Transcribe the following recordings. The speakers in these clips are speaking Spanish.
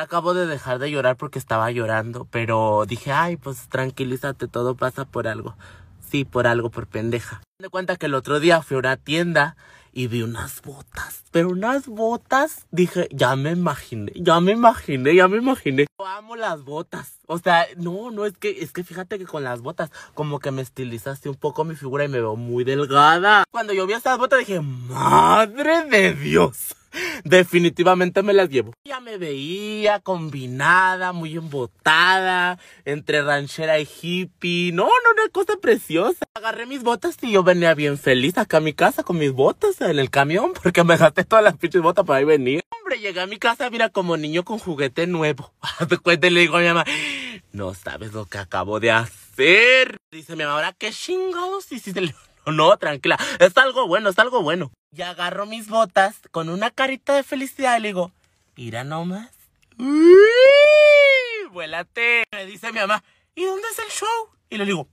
Acabo de dejar de llorar porque estaba llorando, pero dije, ay, pues tranquilízate, todo pasa por algo. Sí, por algo, por pendeja. Me cuenta que el otro día fui a una tienda y vi unas botas, pero unas botas, dije, ya me imaginé, ya me imaginé, ya me imaginé. Yo amo las botas. O sea, no, no, es que, es que fíjate que con las botas, como que me estilizaste un poco mi figura y me veo muy delgada. Cuando yo vi esas botas dije, madre de Dios. Definitivamente me las llevo. Ya me veía combinada, muy embotada, entre ranchera y hippie. No, no, una cosa preciosa. Agarré mis botas y yo venía bien feliz acá a mi casa con mis botas en el camión porque me gasté todas las pinches botas para ahí venir. Hombre, llegué a mi casa, mira, como niño con juguete nuevo. Después le digo a mi mamá, no sabes lo que acabo de hacer. Dice mi mamá, ahora qué chingados hiciste. No, tranquila, es algo bueno, es algo bueno. Y agarro mis botas con una carita de felicidad y le digo, mira nomás. ¡Uy! ¡Vuélate! Me dice mi mamá, ¿y dónde es el show? Y le digo,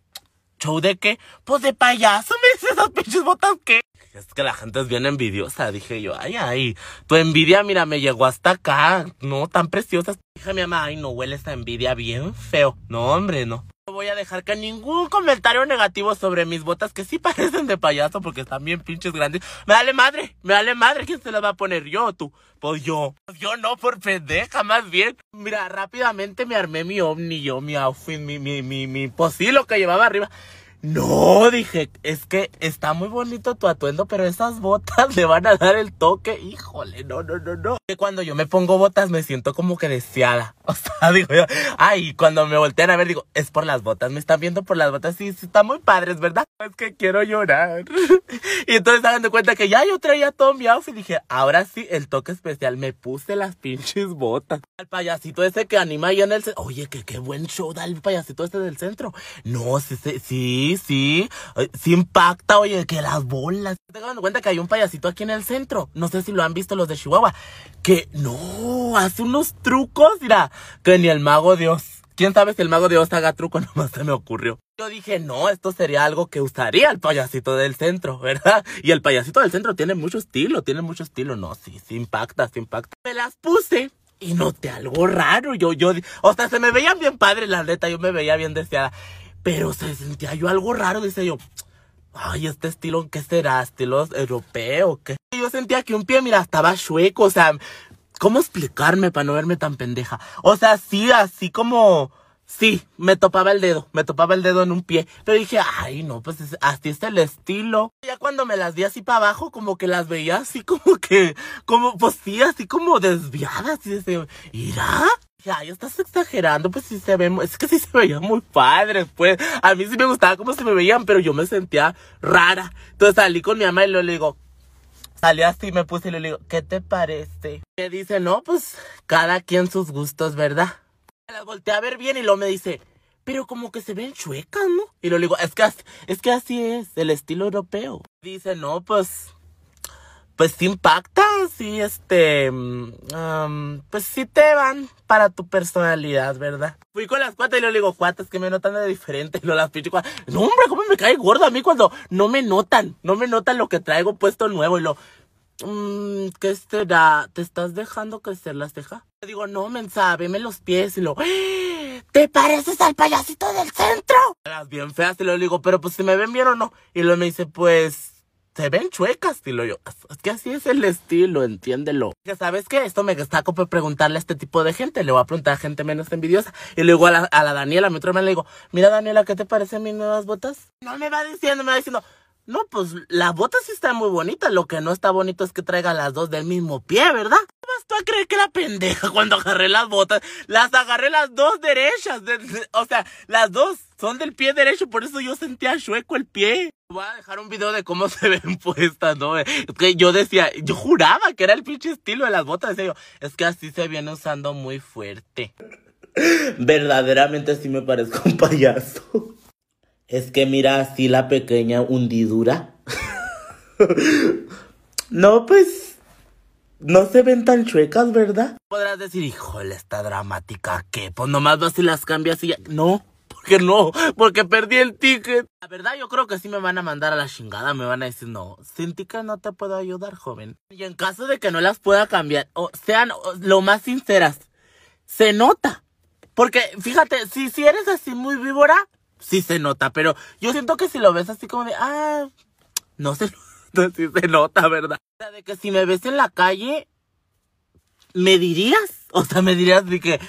¿show de qué? Pues de payaso, me dice esas pinches botas qué. Es que la gente es bien envidiosa, dije yo, ay, ay, tu envidia, mira, me llegó hasta acá, no, tan preciosas. Dije a mi mamá, ay, no huele esta envidia bien feo. No, hombre, no. Voy a dejar que ningún comentario negativo sobre mis botas, que sí parecen de payaso porque están bien pinches grandes. Me dale madre, me dale madre, ¿quién se las va a poner? ¿Yo o tú? Pues yo. Pues yo no, por pendeja, más bien. Mira, rápidamente me armé mi ovni, yo, mi outfit, mi, mi, mi, mi, pues sí, lo que llevaba arriba. No, dije, es que está muy bonito tu atuendo, pero esas botas le van a dar el toque. Híjole, no, no, no, no. Que cuando yo me pongo botas me siento como que deseada. O sea, digo yo, ay, cuando me voltean a ver, digo, es por las botas, me están viendo por las botas. Sí, sí, están muy padres, ¿verdad? Es que quiero llorar. y entonces se de cuenta que ya yo traía todo mi outfit. Dije, ahora sí, el toque especial. Me puse las pinches botas. Al payasito ese que anima ahí en el centro. Oye, que qué buen show da payasito este del centro. No, sí, sí, sí, sí. Sí impacta, oye, que las bolas. Te dando cuenta que hay un payasito aquí en el centro. No sé si lo han visto los de Chihuahua. Que no, hace unos trucos, mira, que ni el mago Dios. ¿Quién sabe si el mago Dios haga truco? Nomás se me ocurrió. Yo dije, no, esto sería algo que usaría el payasito del centro, ¿verdad? Y el payasito del centro tiene mucho estilo, tiene mucho estilo. No, sí, sí impacta, sí impacta. Me las puse y noté algo raro. Yo, yo, o sea, se me veían bien padres, la neta, yo me veía bien deseada. Pero se sentía yo algo raro, dice yo. Ay, este estilo, ¿qué será? ¿Estilo europeo? ¿Qué? Yo sentía que un pie, mira, estaba chueco, o sea, ¿cómo explicarme para no verme tan pendeja? O sea, sí, así como, sí, me topaba el dedo, me topaba el dedo en un pie, pero dije, ay, no, pues es- así es el estilo. Ya cuando me las vi así para abajo, como que las veía así como que, como, pues sí, así como desviadas, y decía, ¿irá? Dije, Ay, estás exagerando, pues sí se ve, es que sí se veían muy padres, pues. A mí sí me gustaba cómo se me veían, pero yo me sentía rara. Entonces salí con mi mamá y le digo, salí así, me puse y le digo, ¿qué te parece? Me dice, no, pues, cada quien sus gustos, ¿verdad? Las volteé a ver bien y luego me dice, pero como que se ven chuecas, ¿no? Y le digo, es que, es que así es, el estilo europeo. Dice, no, pues, pues sí impacta, sí, este, am, pues sí te van para tu personalidad, ¿verdad? Fui con las cuatas y le digo, cuatas que me notan de diferente, y luego las pinches cuatas, no hombre, cómo me cae gordo a mí cuando no me notan, no me notan lo que traigo puesto nuevo y lo, mmm, ¿qué será? ¿Te estás dejando crecer las cejas? Le digo, no, mensa, veme los pies y lo, "¡Ah! ¿te pareces al payasito del centro? Las bien feas y le digo, pero pues si me ven bien o no, y luego me dice, pues, se ven chuecas, y lo yo. Es que así es el estilo, entiéndelo. Que sabes qué, esto me destaco por preguntarle a este tipo de gente. Le voy a preguntar a gente menos envidiosa. Y luego a la, a la Daniela, mi otra hermana, le digo, mira Daniela, ¿qué te parecen mis nuevas botas? No me va diciendo, me va diciendo, no, pues las botas sí están muy bonitas. Lo que no está bonito es que traiga las dos del mismo pie, ¿verdad? ¿Cómo vas tú a creer que era pendeja cuando agarré las botas? Las agarré las dos derechas. de- de- o sea, las dos son del pie derecho, por eso yo sentía chueco el pie. Voy a dejar un video de cómo se ven puestas, ¿no? Es que yo decía, yo juraba que era el pinche estilo de las botas. Decía yo, es que así se viene usando muy fuerte. Verdaderamente sí me parezco un payaso. Es que mira así la pequeña hundidura. no, pues. No se ven tan chuecas, ¿verdad? Podrás decir, híjole, esta dramática, ¿qué? Pues nomás vas y las cambias y ya. No, porque no, porque perdí el ticket. La verdad, yo creo que sí me van a mandar a la chingada. Me van a decir, no, sin ticket no te puedo ayudar, joven. Y en caso de que no las pueda cambiar, o sean lo más sinceras. se nota. Porque, fíjate, si, si eres así muy víbora, sí se nota. Pero yo siento que si lo ves así como de, ah, no se nota, sí se nota, ¿verdad? O sea, de que si me ves en la calle, ¿me dirías? O sea, me dirías de que,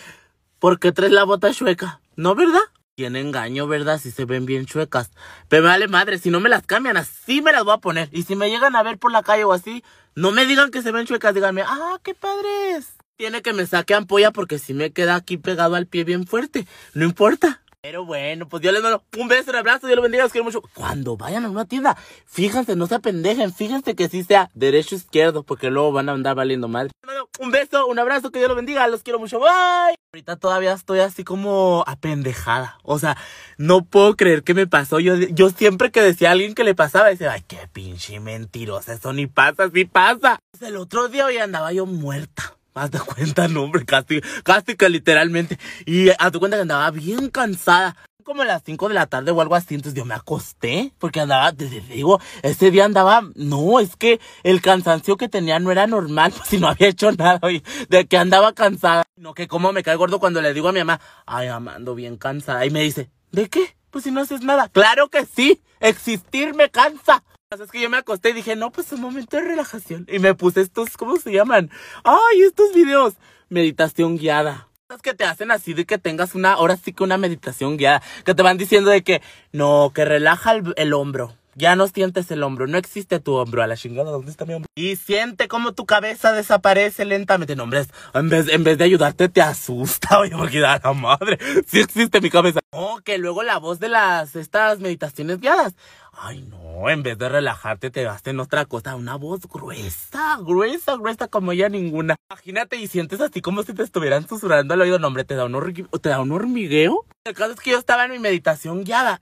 ¿por qué traes la bota chueca? ¿No, verdad? Tiene engaño, ¿verdad? Si se ven bien chuecas. Pero me vale madre, si no me las cambian, así me las voy a poner. Y si me llegan a ver por la calle o así, no me digan que se ven chuecas, díganme, ah, qué padres. Tiene que me saque ampolla porque si me queda aquí pegado al pie bien fuerte. No importa. Pero bueno, pues yo les mando un beso, un abrazo, Dios los bendiga, los quiero mucho. Cuando vayan a una tienda, fíjense, no se apendejen, fíjense que sí sea derecho izquierdo, porque luego van a andar valiendo mal. Un beso, un abrazo, que Dios los bendiga, los quiero mucho, bye. Ahorita todavía estoy así como apendejada, o sea, no puedo creer que me pasó. Yo, yo siempre que decía a alguien que le pasaba, decía, ay, qué pinche mentirosa, eso ni pasa, sí pasa. Pues el otro día hoy andaba yo muerta Haz de cuenta, no, hombre, casi, casi que literalmente. Y haz de cuenta que andaba bien cansada. Como a las 5 de la tarde o algo así, entonces yo me acosté, porque andaba, te digo, ese día andaba, no, es que el cansancio que tenía no era normal, pues si no había hecho nada, oye, de que andaba cansada. No, que como me cae gordo cuando le digo a mi mamá, ay, amando bien cansada, y me dice, ¿de qué? Pues si no haces nada. Claro que sí, existir me cansa. Es que yo me acosté y dije, no, pues un momento de relajación. Y me puse estos, ¿cómo se llaman? Ay, estos videos. Meditación guiada. Es que te hacen así de que tengas una, ahora sí que una meditación guiada. Que te van diciendo de que, no, que relaja el, hombro. Ya no sientes el hombro, no existe tu hombro. A la chingada, ¿dónde está mi hombro? Y siente como tu cabeza desaparece lentamente. No, hombre, en vez, en vez de ayudarte te asusta. Oye, porque da la madre. Sí existe mi cabeza. Oh, que luego la voz de las, estas meditaciones guiadas. Ay, no, en vez de relajarte te gastas en otra cosa, una voz gruesa, gruesa, gruesa como ella ninguna. Imagínate y sientes así como si te estuvieran susurrando al oído, no, hombre, te da un, te da un hormigueo. El caso es que yo estaba en mi meditación guiada.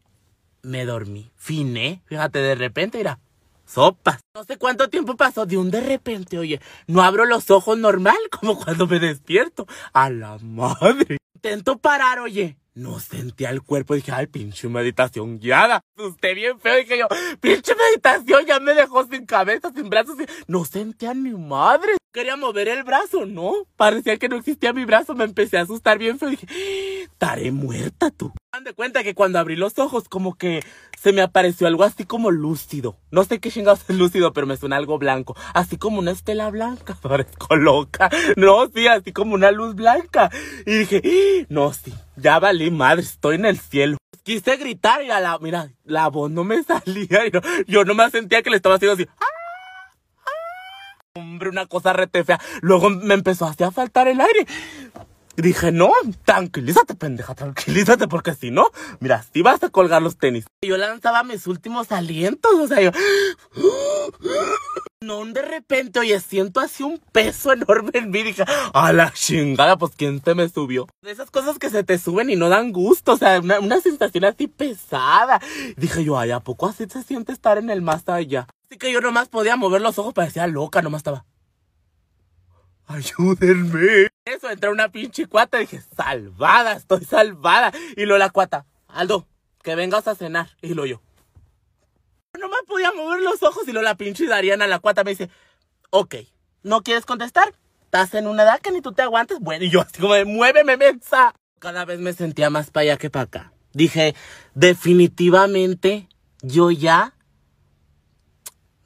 Me dormí, finé, fíjate, de repente, mira, sopas. No sé cuánto tiempo pasó de un de repente, oye, no abro los ojos normal como cuando me despierto. A la madre. Intento parar, oye. No sentía el cuerpo, dije, ay, pinche meditación guiada. Usted bien feo, dije yo, pinche meditación, ya me dejó sin cabeza, sin brazos. No sentía ni madre. Quería mover el brazo, ¿no? Parecía que no existía mi brazo, me empecé a asustar bien feo, dije, estaré muerta tú. De cuenta que cuando abrí los ojos, como que se me apareció algo así como lúcido. No sé qué chingados es lúcido, pero me suena algo blanco. Así como una estela blanca. Parezco. No, sí, así como una luz blanca. Y dije, no, sí, ya valí madre, estoy en el cielo. Quise gritar y a la, mira, la voz no me salía. Y no, yo no me sentía que le estaba haciendo así. ¡Ah! Hombre, una cosa rete fea. Luego me empezó a faltar el aire. Dije, no, tranquilízate, pendeja, tranquilízate, porque si no, mira, si vas a colgar los tenis. Yo lanzaba mis últimos alientos, o sea, yo... No, de repente, oye, siento así un peso enorme en mí. Dije, a la chingada, pues ¿quién se me subió? De esas cosas que se te suben y no dan gusto, o sea, una, sensación así pesada. Dije yo, ay, ¿a poco así se siente estar en el más allá? Así que yo nomás podía mover los ojos, parecía loca, nomás estaba. Ayúdenme. Eso, entra una pinche cuata. Dije, salvada, estoy salvada. Y lo la cuata, Aldo, que vengas a cenar. Y lo yo. No me podía mover los ojos. Y lo la pinche Dariana, la cuata, me dice, ok, ¿no quieres contestar? Estás en una edad que ni tú te aguantes. Bueno, y yo así como de, muéveme, mensa. Cada vez me sentía más para allá que para acá. Dije, definitivamente, yo ya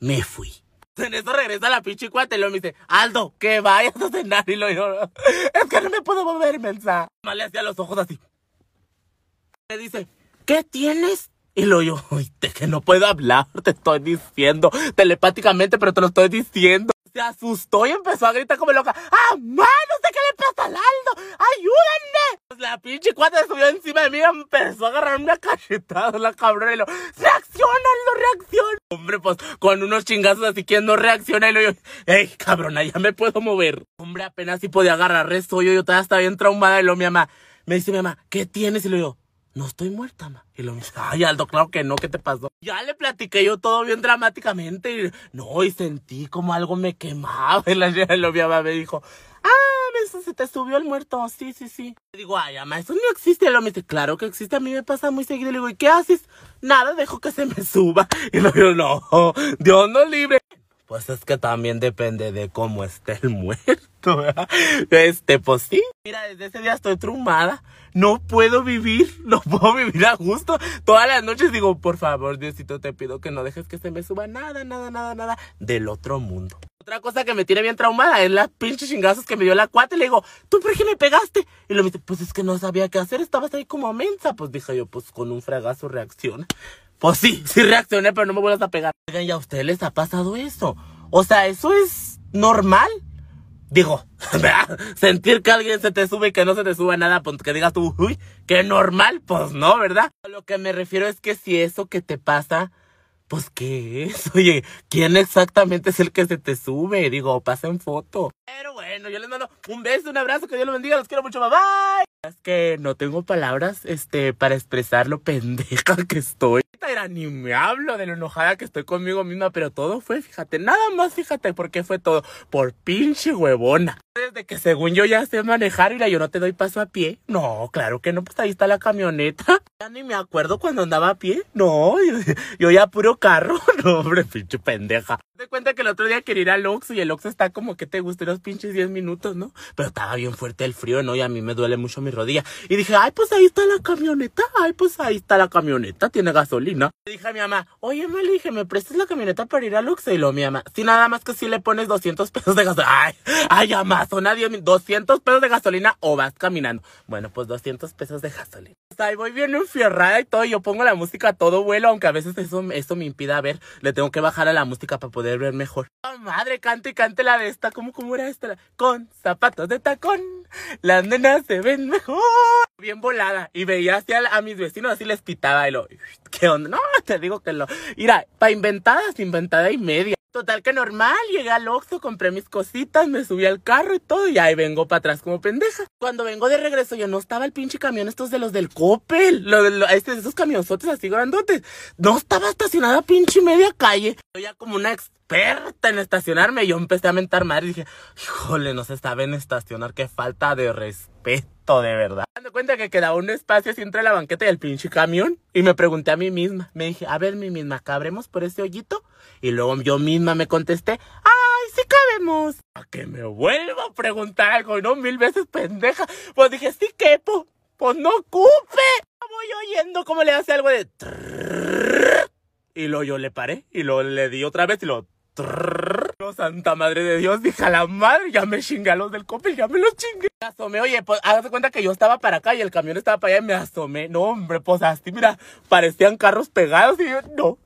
me fui. En eso regresa la pinche cuate y me dice, Aldo, que vayas a cenar. Y lo digo, es que no me puedo mover, mensa. Más le hacía los ojos así. Me dice, ¿qué tienes? Y lo yo, de que no puedo hablar, te estoy diciendo telepáticamente, pero te lo estoy diciendo. Se asustó y empezó a gritar como loca. ¡Ah, mano! sé qué le pasa al Aldo! ¡Ayúdenme! Pues la pinche cuata subió encima de mí y empezó a agarrar una cachetada la cabrona y lo... ¡Reacciona, Aldo, reacciona! Hombre, pues con unos chingazos así que no reacciona y lo yo... ¡Ey, cabrona, ya me puedo mover! Hombre, apenas si podía agarrar eso. Yo, yo todavía estaba bien traumada y lo mi mamá... Me dice mi mamá, ¿qué tienes? Y lo yo no estoy muerta, ma. Y lo dice, ay, Aldo, claro que no, ¿qué te pasó? Ya le platiqué yo todo bien dramáticamente y no, y sentí como algo me quemaba. Y la mamá me dijo, ah, se te subió el muerto, sí, sí, sí. Le digo, ay, mamá, eso no existe. Y lo me dice, claro que existe, a mí me pasa muy seguido. Le digo, ¿y qué haces? Nada, dejo que se me suba. Y lo digo, no, Dios no libre. Pues es que también depende de cómo esté el muerto, ¿verdad? Este, pues sí. Mira, desde ese día estoy trumada. No puedo vivir, no puedo vivir a gusto. Todas las noches digo, por favor, Diosito, te pido que no dejes que se me suba nada, nada, nada, nada del otro mundo. Otra cosa que me tiene bien traumada es las pinches chingazos que me dio la cuate. Le digo, ¿tú por qué me pegaste? Y lo me dice, pues es que no sabía qué hacer, estabas ahí como mensa. Pues dije yo, pues con un fragazo reacciona. Pues sí, sí reaccioné, pero no me vuelvas a pegar. Oigan, ¿y a ustedes les ha pasado eso? O sea, ¿eso es normal? Digo, ¿verdad? sentir que alguien se te sube y que no se te sube nada, pues que digas tú, uy, qué normal, pues no, ¿verdad? Lo que me refiero es que si eso que te pasa, pues qué es, oye, ¿quién exactamente es el que se te sube? Digo, pasen foto. Pero bueno, yo les mando un beso, un abrazo, que Dios los bendiga, los quiero mucho, bye bye. Es que no tengo palabras, este, para expresar lo pendeja que estoy. Era ni me hablo de lo enojada que estoy conmigo misma, pero todo fue, fíjate, nada más fíjate por qué fue todo, por pinche huevona. Desde que según yo ya sé manejar y yo no te doy paso a pie. No, claro que no, pues ahí está la camioneta. Ya ni me acuerdo cuando andaba a pie. No, yo, ya puro carro. No, hombre, pinche pendeja. Te cuenta que el otro día quería ir al Oxxo y el Oxxo está como que te guste unos pinches 10 minutos, ¿no? Pero estaba bien fuerte el frío, ¿no? Y a mí me duele mucho mi rodilla. Y dije, ay, pues ahí está la camioneta. Ay, pues ahí está la camioneta. Tiene gasolina. Le dije a mi mamá, oye, me dije, ¿me prestas la camioneta para ir al Oxxo? Y lo mi mamá, si nada más que si le pones 200 pesos de gasolina. Ay, ay, Amazona, 200 pesos de gasolina o vas caminando. Bueno, pues 200 pesos de gasolina. O ahí voy bien enfierrada y todo. Yo pongo la música a todo vuelo, aunque a veces eso, eso me impida ver. Le tengo que bajar a la música para poder ver mejor. Oh, madre, cante y cante la de esta. ¿Cómo, cómo era esta? Con zapatos de tacón, las nenas se ven mejor. Bien volada. Y veía así a, a mis vecinos, así les pitaba y lo... ¿Qué onda? No, te digo que lo... Mira, para inventadas, inventada y media. Total que normal, llegué al Oxxo, compré mis cositas, me subí al carro y todo, y ahí vengo para atrás como pendeja. Cuando vengo de regreso, yo no estaba el pinche camión estos de los del Coppel, lo, lo, este, esos camionzotes así grandotes. No estaba estacionada pinche media calle. Yo ya como una experta en estacionarme, yo empecé a mentar madre y dije, híjole, no se sabe en estacionar, qué falta de respeto de verdad. Dando cuenta que quedaba un espacio así entre la banqueta y el pinche camión. Y me pregunté a mí misma. Me dije, a ver, mi misma, ¿cabremos por ese hoyito? Y luego yo misma me contesté, ¡ay, sí cabemos! A que me vuelvo a preguntar algo, no mil veces pendeja. Pues dije, sí quepo. Pues no ocupe. Voy oyendo cómo le hace algo de... Y luego yo le paré y luego le di otra vez y lo... No, santa madre de Dios, dije a la madre, ya me chingué a los del copel, ya me los chingué. Me asomé, oye, pues hágase cuenta que yo estaba para acá y el camión estaba para allá y me asomé. No, hombre, pues así, mira, parecían carros pegados y yo, no.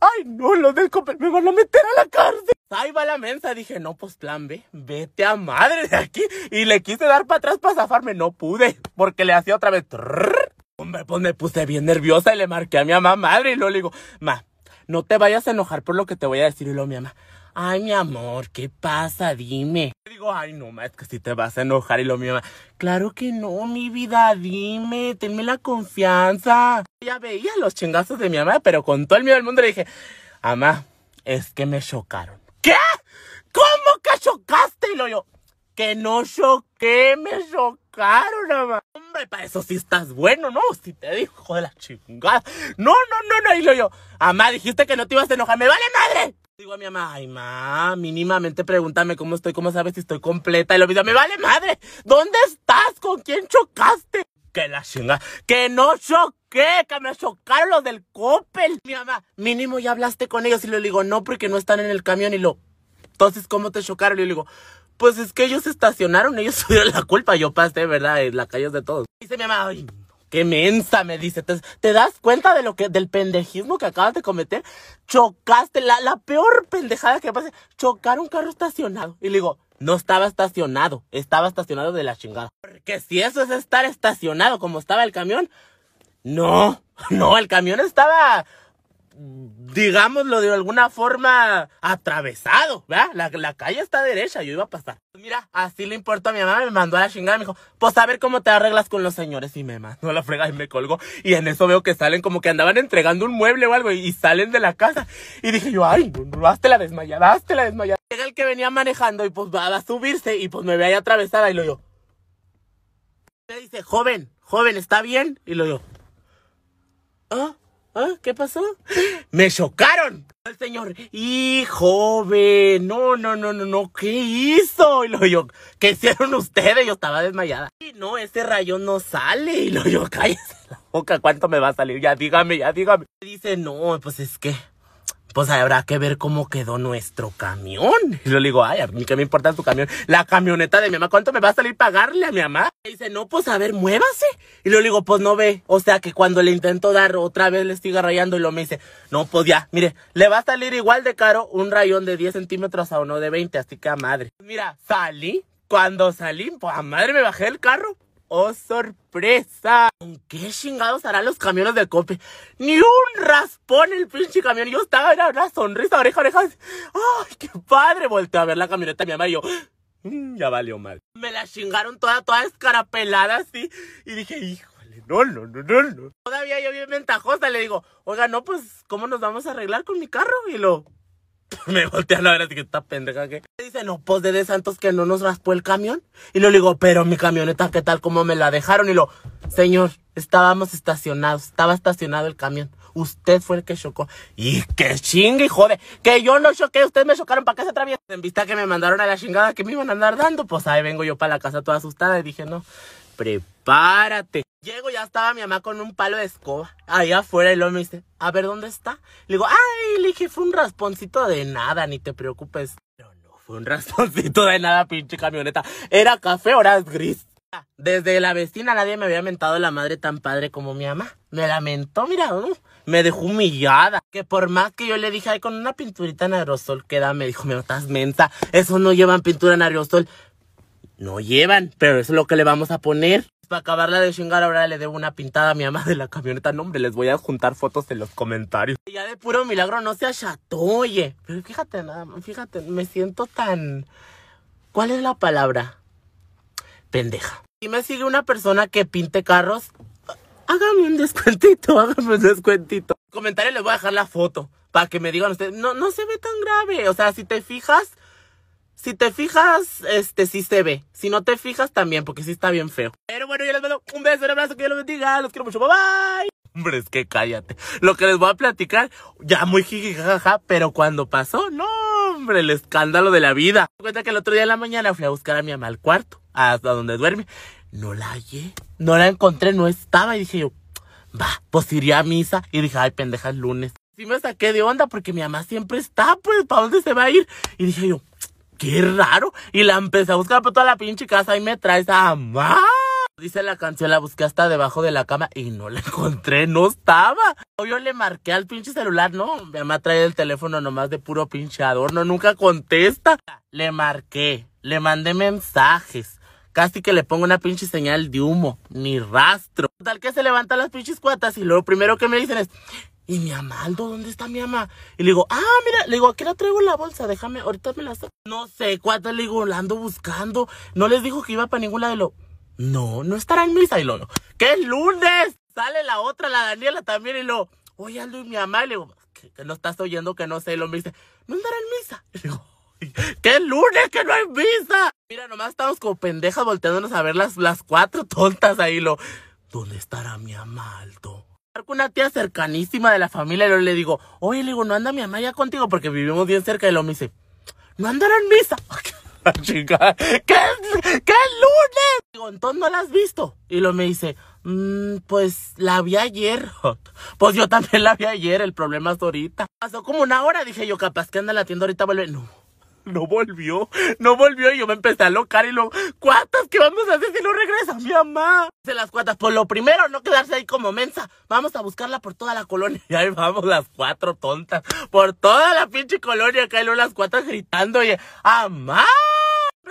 Ay, no, los del copel me van a meter a la cárcel. Ahí va la mensa, dije, no, pues plan B, vete a madre de aquí. Y le quise dar para atrás para zafarme, no pude, porque le hacía otra vez. Hombre, pues me puse bien nerviosa y le marqué a mi mamá madre y luego le digo, ma, no te vayas a enojar por lo que te voy a decir. Y luego mi mamá, ay, mi amor, ¿qué pasa? Dime. Le digo, ay, no, ma, es que si te vas a enojar. Y mi mamá, claro que no, mi vida, dime, tenme la confianza. Ya veía los chingazos de mi mamá, pero con todo el miedo del mundo le dije, mamá, es que me chocaron. ¿Qué? ¿Cómo que chocaste? Y lo yo, que no choqué, me chocaron, mamá. Hombre, para eso sí estás bueno, ¿no? Si te dijo de la chingada. No, no, no, no. Y lo yo, mamá, dijiste que no te ibas a enojar. ¡Me vale madre! Digo a mi mamá, ay, ma, mínimamente pregúntame cómo estoy, cómo sabes si estoy completa. Y lo mismo, me vale madre. ¿Dónde estás? ¿Con quién chocaste? Que la chingada. Que no choqué, que me chocaron los del Coppel. Mi mamá, mínimo ya hablaste con ellos. Y le digo, no, porque no están en el camión. Y lo, entonces, ¿cómo te chocaron? Y le digo, pues es que ellos estacionaron, ellos tuvieron la culpa. Yo pasé, ¿verdad? En la calle de todos. Dice mi mamá, ay, qué mensa, me dice. ¿Te, ¿Te, das cuenta de lo que, del pendejismo que acabas de cometer? Chocaste, la, la peor pendejada que pasa, chocar un carro estacionado. Y le digo, no estaba estacionado, estaba estacionado de la chingada. Porque si eso es estar estacionado como estaba el camión, no, no, el camión estaba digámoslo de alguna forma, atravesado, ¿verdad? La, la, calle está derecha, yo iba a pasar. Mira, así le importó a mi mamá, me mandó a la chingada, me dijo, pues a ver cómo te arreglas con los señores. Y me mandó la frega y me colgó. Y en eso veo que salen como que andaban entregando un mueble o algo y, salen de la casa. Y dije yo, ay, hazte la desmayada, hazte la desmayada. Llega el que venía manejando y pues va a subirse y pues me ve ahí atravesada y lo yo. Me dice, joven, joven, ¿está bien? Y lo yo, ¿ah? ¿Ah? ¿Qué pasó? ¡Me chocaron! El señor, hijo, joven, no, no, no, no, no, ¿qué hizo? Y lo yo, ¿qué hicieron ustedes? Yo estaba desmayada. Y no, ese rayón no sale. Y lo yo, cállese la boca, ¿cuánto me va a salir? Ya dígame, ya dígame. Dice, no, pues es que pues habrá que ver cómo quedó nuestro camión. Y yo le digo, ay, a mí qué me importa tu camión. La camioneta de mi mamá, ¿cuánto me va a salir pagarle a mi mamá? Y dice, no, pues a ver, muévase. Y le digo, pues no ve. O sea que cuando le intento dar otra vez le siga rayando y lo me dice, no, pues ya, mire, le va a salir igual de caro un rayón de 10 centímetros a uno de 20, así que a madre. Mira, salí. Cuando salí, pues a madre me bajé del carro ¡Oh, sorpresa! ¿Con qué chingados harán los camiones de cope? Ni un raspón el pinche camión. Yo estaba, era una sonrisa, oreja, oreja. ¡Ay, qué padre! Volteé a ver la camioneta mi mamá y yo, mm, ya valió mal. Me la chingaron toda, toda escarapelada así. Y dije, híjole, no, no, no, no, no. Todavía yo bien ventajosa le digo, oiga, no, pues, ¿cómo nos vamos a arreglar con mi carro? Y lo, me voltean a ver así que está pendeja que dice, no, pues de Santos que no nos raspó el camión. Y le digo, pero mi camioneta, ¿qué tal? ¿Cómo me la dejaron? Y lo, señor, estábamos estacionados, estaba estacionado el camión. Usted fue el que chocó. Y que chingue, y jode. Que yo no choqué, ustedes me chocaron para se atraviesen. En vista que me mandaron a la chingada que me iban a andar dando, pues ahí vengo yo para la casa toda asustada y dije, no, prepárate. Llego, ya estaba mi mamá con un palo de escoba ahí afuera y luego me dice, a ver, ¿dónde está? Le digo, ay, le dije, fue un rasponcito de nada, ni te preocupes. Pero no fue un rasponcito de nada, pinche camioneta. Era café, horas gris. Desde la vecina nadie me había mentado la madre tan padre como mi mamá. Me lamentó, mira, me dejó humillada. Que por más que yo le dije, ay, con una pinturita en aerosol queda, me dijo, me estás mensa. Eso no llevan pintura en aerosol. No llevan, pero eso es lo que le vamos a poner. Para acabarla de chingar, ahora le debo una pintada a mi mamá de la camioneta. No, hombre, les voy a juntar fotos en los comentarios. Ya de puro milagro no se acható, oye. Pero fíjate, nada fíjate, me siento tan... ¿Cuál es la palabra? Pendeja. Si me sigue una persona que pinte carros, hágame un descuentito, hágame un descuentito. En comentarios les voy a dejar la foto para que me digan ustedes, no, no se ve tan grave. O sea, si te fijas, si te fijas, este sí se ve. Si no te fijas, también, porque sí está bien feo. Pero bueno, yo les mando un beso, un abrazo, que Dios los bendiga. Los quiero mucho. Bye bye. Hombre, es que cállate. Lo que les voy a platicar, ya muy jijijaja, pero cuando pasó, no, hombre, el escándalo de la vida. Me cuenta que el otro día en la mañana fui a buscar a mi mamá al cuarto, hasta donde duerme. No la hallé, no la encontré, no estaba. Y dije yo, va, pues iría a misa. Y dije, ay, pendeja, el lunes. Sí me saqué de onda porque mi mamá siempre está, pues, ¿para dónde se va a ir? Y dije yo, qué raro. Y la empecé a buscar por toda la pinche casa y me traes a mamá. Dice la canción, la busqué hasta debajo de la cama y no la encontré, no estaba. Yo le marqué al pinche celular, no, mi mamá trae el teléfono nomás de puro pinche adorno, nunca contesta. Le marqué, le mandé mensajes, casi que le pongo una pinche señal de humo, ni rastro. Tal que se levantan las pinches cuatas y lo primero que me dicen es, y mi Amaldo, ¿dónde está mi mamá? Y le digo, ah, mira, le digo, aquí la traigo en la bolsa, déjame, ahorita me la saco. No sé, cuánto le digo, la ando buscando. No les dijo que iba para ningún lado. lo, no, no estará en misa. Y lo. ¿Qué lunes? Sale la otra, la Daniela también. Y lo, oye, Aldo y mi mamá. Y le digo, que, no estás oyendo, que no sé. Y lo me dice, no estará en misa. Y le digo, ¿qué lunes que no hay misa? Mira, nomás estamos como pendejas volteándonos a ver las, las cuatro tontas ahí. Lo, ¿dónde estará mi Amaldo? Con una tía cercanísima de la familia y le digo, oye, le digo, ¿no anda mi mamá ya contigo? Porque vivimos bien cerca y lo me dice, ¿no andará en misa? Chica, ¿qué, ¿qué lunes? Digo, entonces no la has visto. Y lo me dice, mmm, pues la vi ayer. pues yo también la vi ayer, el problema es ahorita. Pasó como una hora, dije yo, capaz que anda la tienda ahorita vuelve. No, no volvió, no volvió y yo me empecé a locar y lo, ¿cuántas que vamos a hacer si no regresa mi mamá? De las cuantas, por lo primero, no quedarse ahí como mensa, vamos a buscarla por toda la colonia. Y ahí vamos las cuatro tontas, por toda la pinche colonia, y luego las cuatro gritando, oye, ¡amá!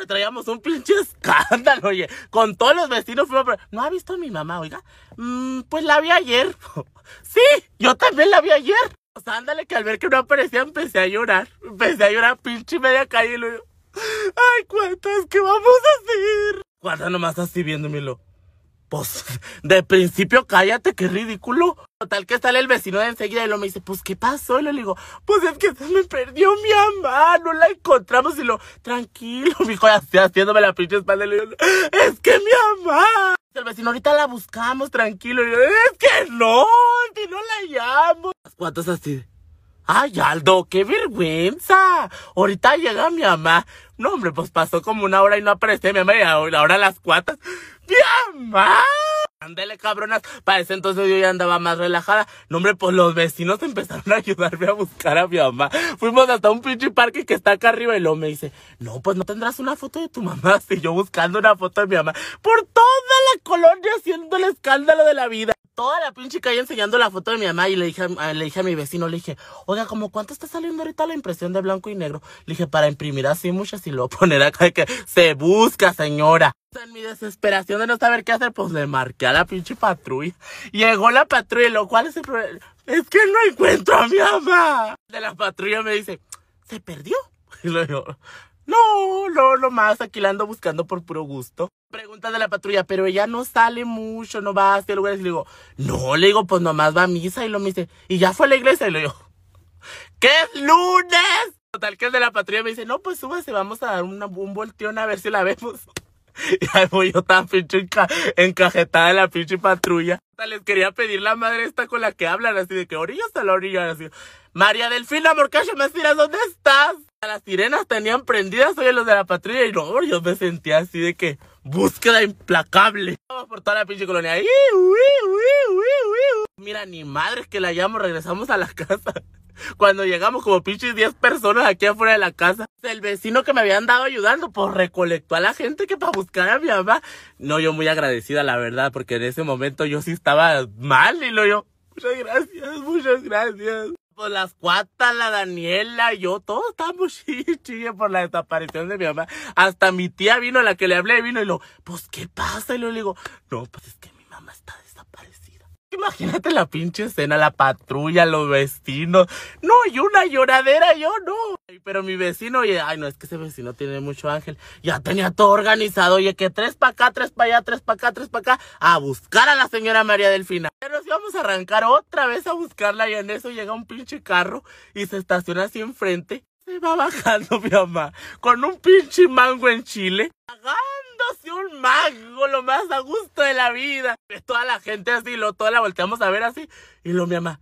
traíamos un pinche escándalo, oye. Con todos los vecinos fuimos, ¿no ha visto a mi mamá, oiga? Mm, pues la vi ayer. sí, yo también la vi ayer. Ándale que al ver que no aparecía empecé a llorar. Empecé a llorar pinche media calle y luego... Ay, ¿cuántas que vamos a hacer? Guarda nomás así viéndomelo. Pues, de principio cállate, qué ridículo. Total que sale el vecino de enseguida y lo me dice, pues, ¿qué pasó? Y le digo, pues es que me perdió mi mamá, no la encontramos. Y lo, tranquilo, mi hijo, así haciéndome la pinche espalda. Y le digo, es que mi mamá. El vecino, ahorita la buscamos, tranquilo. Es que no, que no la llamo. Las cuatas así. Ay, Aldo, qué vergüenza. Ahorita llega mi mamá. No, hombre, pues pasó como una hora y no apareció mi mamá y ahora las cuatas. ¡Mi mamá! Ándale, cabronas. Para ese entonces yo ya andaba más relajada. No, hombre, pues los vecinos empezaron a ayudarme a buscar a mi mamá. Fuimos hasta un pinche parque que está acá arriba y luego me dice, no, pues no tendrás una foto de tu mamá. Y yo buscando una foto de mi mamá. Por toda la colonia haciendo el escándalo de la vida toda la pinche calle enseñando la foto de mi mamá y le dije, a, le dije a mi vecino, le dije, oiga, ¿como cuánto está saliendo ahorita la impresión de blanco y negro? Le dije, para imprimir así muchas y luego poner acá que se busca, señora. En mi desesperación de no saber qué hacer, pues le marqué a la pinche patrulla. Llegó la patrulla, lo cual es el problema. Es que no encuentro a mi mamá. De la patrulla me dice, ¿se perdió? Y le digo, no, no, no más, aquí la ando buscando por puro gusto. Pregunta de la patrulla, pero ella no sale mucho, no va hacia lugares. Y le digo, no, le digo, pues nomás va a misa. Y lo me dice, y ya fue a la iglesia. Y le digo, ¿qué es lunes? Total que es de la patrulla me dice, no, pues súbase, vamos a dar una, un volteón a ver si la vemos. Y ahí voy yo tan pinche encajetada en la pinche patrulla. Les quería pedir la madre esta con la que hablan, así de que orilla hasta la orilla, así. María Delfina Morcacho Mestiras, ¿dónde estás? Las sirenas tenían prendidas, oye, los de la patrulla, y no, yo me sentía así de que, búsqueda implacable. Vamos por toda la pinche colonia. Mira, ni madres que la llamo, regresamos a la casa. Cuando llegamos como pinches 10 personas aquí afuera de la casa, el vecino que me habían dado ayudando, pues recolectó a la gente que para buscar a mi mamá. No, yo muy agradecida, la verdad, porque en ese momento yo sí estaba mal y lo yo, muchas gracias, muchas gracias. Pues las cuatas, la Daniela, yo, todos estamos chille por la desaparición de mi mamá. Hasta mi tía vino, la que le hablé, vino y lo, pues, ¿qué pasa? Y le digo, no, pues es que mi mamá está desaparecida. Imagínate la pinche escena, la patrulla, los vecinos. No, y una lloradera, yo no. Pero mi vecino, oye, ay, no, es que ese vecino tiene mucho ángel. Ya tenía todo organizado, oye, que tres para acá, tres para allá, tres para acá, tres para acá, a buscar a la señora María Delfina nos íbamos a arrancar otra vez a buscarla y en eso llega un pinche carro y se estaciona así enfrente. Se va bajando mi mamá con un pinche mango en Chile, hagándose un mango, lo más a gusto de la vida. Toda la gente así, lo, toda la volteamos a ver así. Y lo mi mamá,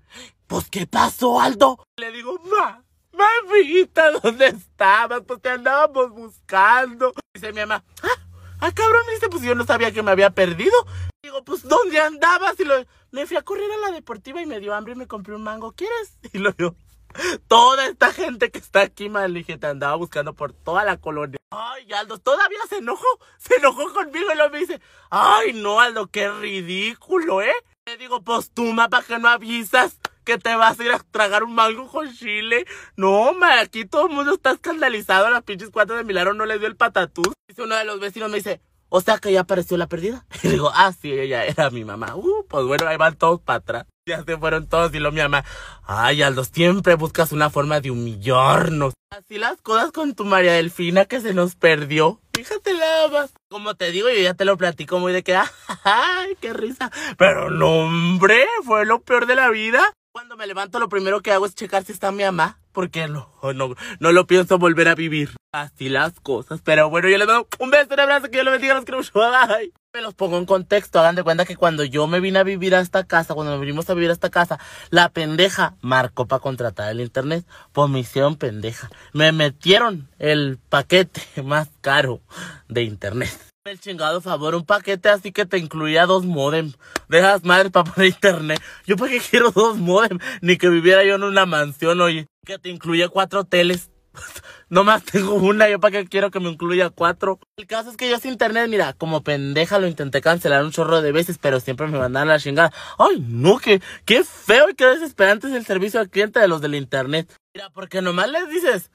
pues ¿qué pasó, Aldo? Le digo, ma, mamita, ¿dónde estabas? Pues te andábamos buscando. Dice mi mamá, ah, ah cabrón, dice, pues yo no sabía que me había perdido. Digo, pues ¿dónde andabas? Y lo, me fui a correr a la deportiva y me dio hambre y me compré un mango. ¿Quieres? Y lo yo. Toda esta gente que está aquí, mal, dije, te andaba buscando por toda la colonia. Ay, Aldo, todavía se enojó. Se enojó conmigo y lo me dice, ay, no, Aldo, qué ridículo, ¿eh? Le digo, pues tú, ¿para que no avisas? que te vas a ir a tragar un mango con chile. No, ma, aquí todo el mundo está escandalizado. Las pinches cuatro de Milano no le dio el patatús. Dice uno de los vecinos, me dice, o sea que ya apareció la perdida. Y digo, ah, sí, ella era mi mamá. Uh, pues bueno, ahí van todos para atrás. Ya se fueron todos y lo mi mamá. Ay, Aldo, siempre buscas una forma de humillarnos. Así las cosas con tu María Delfina que se nos perdió. Fíjate nada más. Como te digo, yo ya te lo platico muy de que, ay, qué risa. Pero no, hombre, fue lo peor de la vida. Cuando me levanto, lo primero que hago es checar si está mi mamá. Porque no, no, no lo pienso volver a vivir. Así las cosas. Pero bueno, yo les doy un beso, un abrazo, que yo lo bendiga, los quiero mucho. Bye. Los pongo en contexto. Hagan de cuenta que cuando yo me vine a vivir a esta casa, cuando nos vinimos a vivir a esta casa, la pendeja marcó para contratar el internet. Pues me hicieron pendeja. Me metieron el paquete más caro de internet el chingado favor, un paquete así que te incluía dos modem. Dejas madre para poner internet. Yo para qué quiero dos modem, ni que viviera yo en una mansión, oye. Que te incluye cuatro teles. No más tengo una, yo para qué quiero que me incluya cuatro. El caso es que yo sin internet, mira, como pendeja lo intenté cancelar un chorro de veces, pero siempre me mandaban la chingada. Ay, no, que, qué feo y qué desesperante es el servicio al cliente de los del internet. Mira, porque nomás les dices,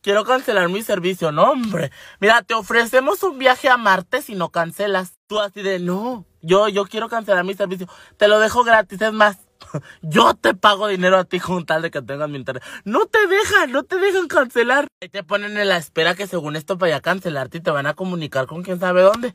quiero cancelar mi servicio. No, hombre. Mira, te ofrecemos un viaje a Marte si no cancelas. Tú así de, no, yo, yo quiero cancelar mi servicio. Te lo dejo gratis, es más. Yo te pago dinero a ti con tal de que tengas mi internet. No te dejan, no te dejan cancelar. Te ponen en la espera que según esto vaya a cancelarte y te van a comunicar con quién sabe dónde.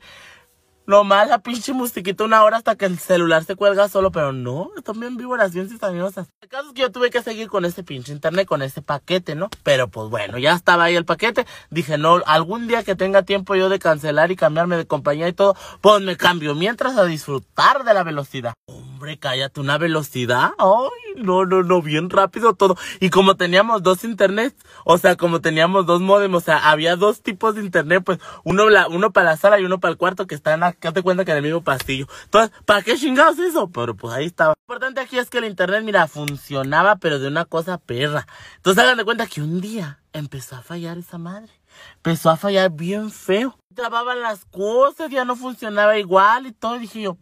Nomás la pinche musiquita una hora hasta que el celular se cuelga solo, pero no, están bien vibraciones cizañosas. El caso es que yo tuve que seguir con ese pinche internet, con ese paquete, ¿no? Pero pues bueno, ya estaba ahí el paquete. Dije, no, algún día que tenga tiempo yo de cancelar y cambiarme de compañía y todo, pues me cambio mientras a disfrutar de la velocidad. Hombre, cállate, una velocidad. Ay, no, no, no, bien rápido todo. Y como teníamos dos internet, o sea, como teníamos dos modems, o sea, había dos tipos de internet, pues uno, la, uno para la sala y uno para el cuarto que están aquí, te cuenta que en el mismo pastillo. Entonces, ¿para qué chingados eso? Pero pues ahí estaba. Lo importante aquí es que el internet, mira, funcionaba, pero de una cosa perra. Entonces hagan de cuenta que un día empezó a fallar esa madre. Empezó a fallar bien feo. Trababan las cosas, ya no funcionaba igual y todo. Y dije yo,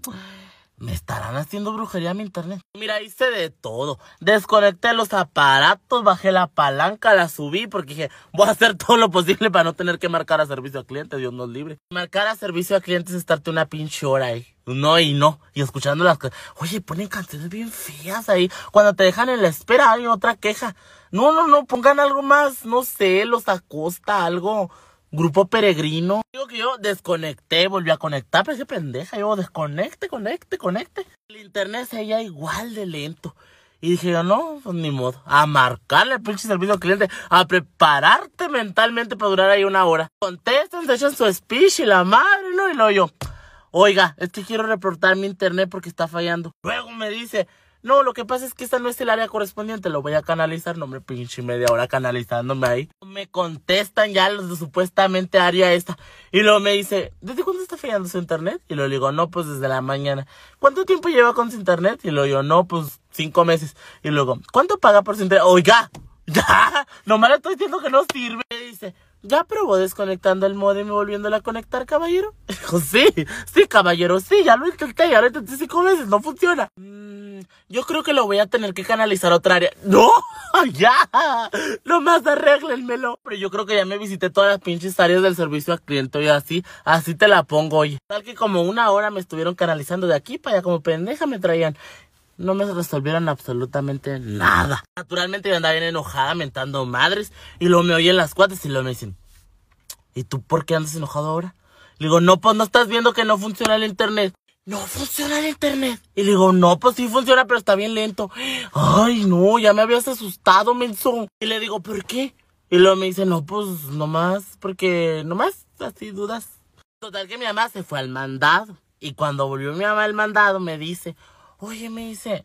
me estarán haciendo brujería a mi internet. Mira, hice de todo. Desconecté los aparatos, bajé la palanca, la subí porque dije, voy a hacer todo lo posible para no tener que marcar a servicio al cliente, Dios nos libre. Marcar a servicio al cliente es estarte una pinche hora ahí. No y no. Y escuchando las cosas. Oye, ponen canciones bien feas ahí. Cuando te dejan en la espera hay otra queja. No, no, no, pongan algo más, no sé, los acosta, algo Grupo peregrino. Digo que yo desconecté, volví a conectar, pero qué pendeja. Yo desconecte, conecte, conecte. El internet seguía igual de lento. Y dije yo, no, pues ni modo. A marcarle al pinche servicio al cliente. A prepararte mentalmente para durar ahí una hora. Contestan, se echan su speech y la madre, ¿no? Y luego yo, oiga, es que quiero reportar mi internet porque está fallando. Luego me dice, no, lo que pasa es que esta no es el área correspondiente, lo voy a canalizar, no me pinche media hora canalizándome ahí. Me contestan ya los de supuestamente área esta. Y luego me dice, ¿desde cuándo está fallando su internet? Y luego digo, no, pues desde la mañana. ¿Cuánto tiempo lleva con su internet? Y luego digo, no, pues cinco meses. Y luego, ¿cuánto paga por su internet? Oiga, ya, nomás le estoy diciendo que no sirve. Y dice, ¿Ya probó desconectando el modem y volviéndola a conectar, caballero? Dijo, sí, sí, caballero, sí, ya lo intenté, ya lo intenté cinco veces, no funciona. Mm, yo creo que lo voy a tener que canalizar a otra área. ¡No! ¡Ya! Nomás arréglenmelo. Pero yo creo que ya me visité todas las pinches áreas del servicio al cliente y así, así te la pongo hoy. Tal que como una hora me estuvieron canalizando de aquí para allá, como pendeja me traían no me resolvieron absolutamente nada. Naturalmente yo andaba bien enojada, mentando madres, y luego me oyen las cuates y luego me dicen, ¿y tú por qué andas enojado ahora? Le digo, no, pues no estás viendo que no funciona el internet. No funciona el internet. Y le digo, no, pues sí funciona, pero está bien lento. Ay, no, ya me habías asustado, menso. Y le digo, ¿por qué? Y luego me dice, no, pues nomás, porque nomás, así dudas. Total que mi mamá se fue al mandado. Y cuando volvió mi mamá al mandado, me dice, Oye, me dice,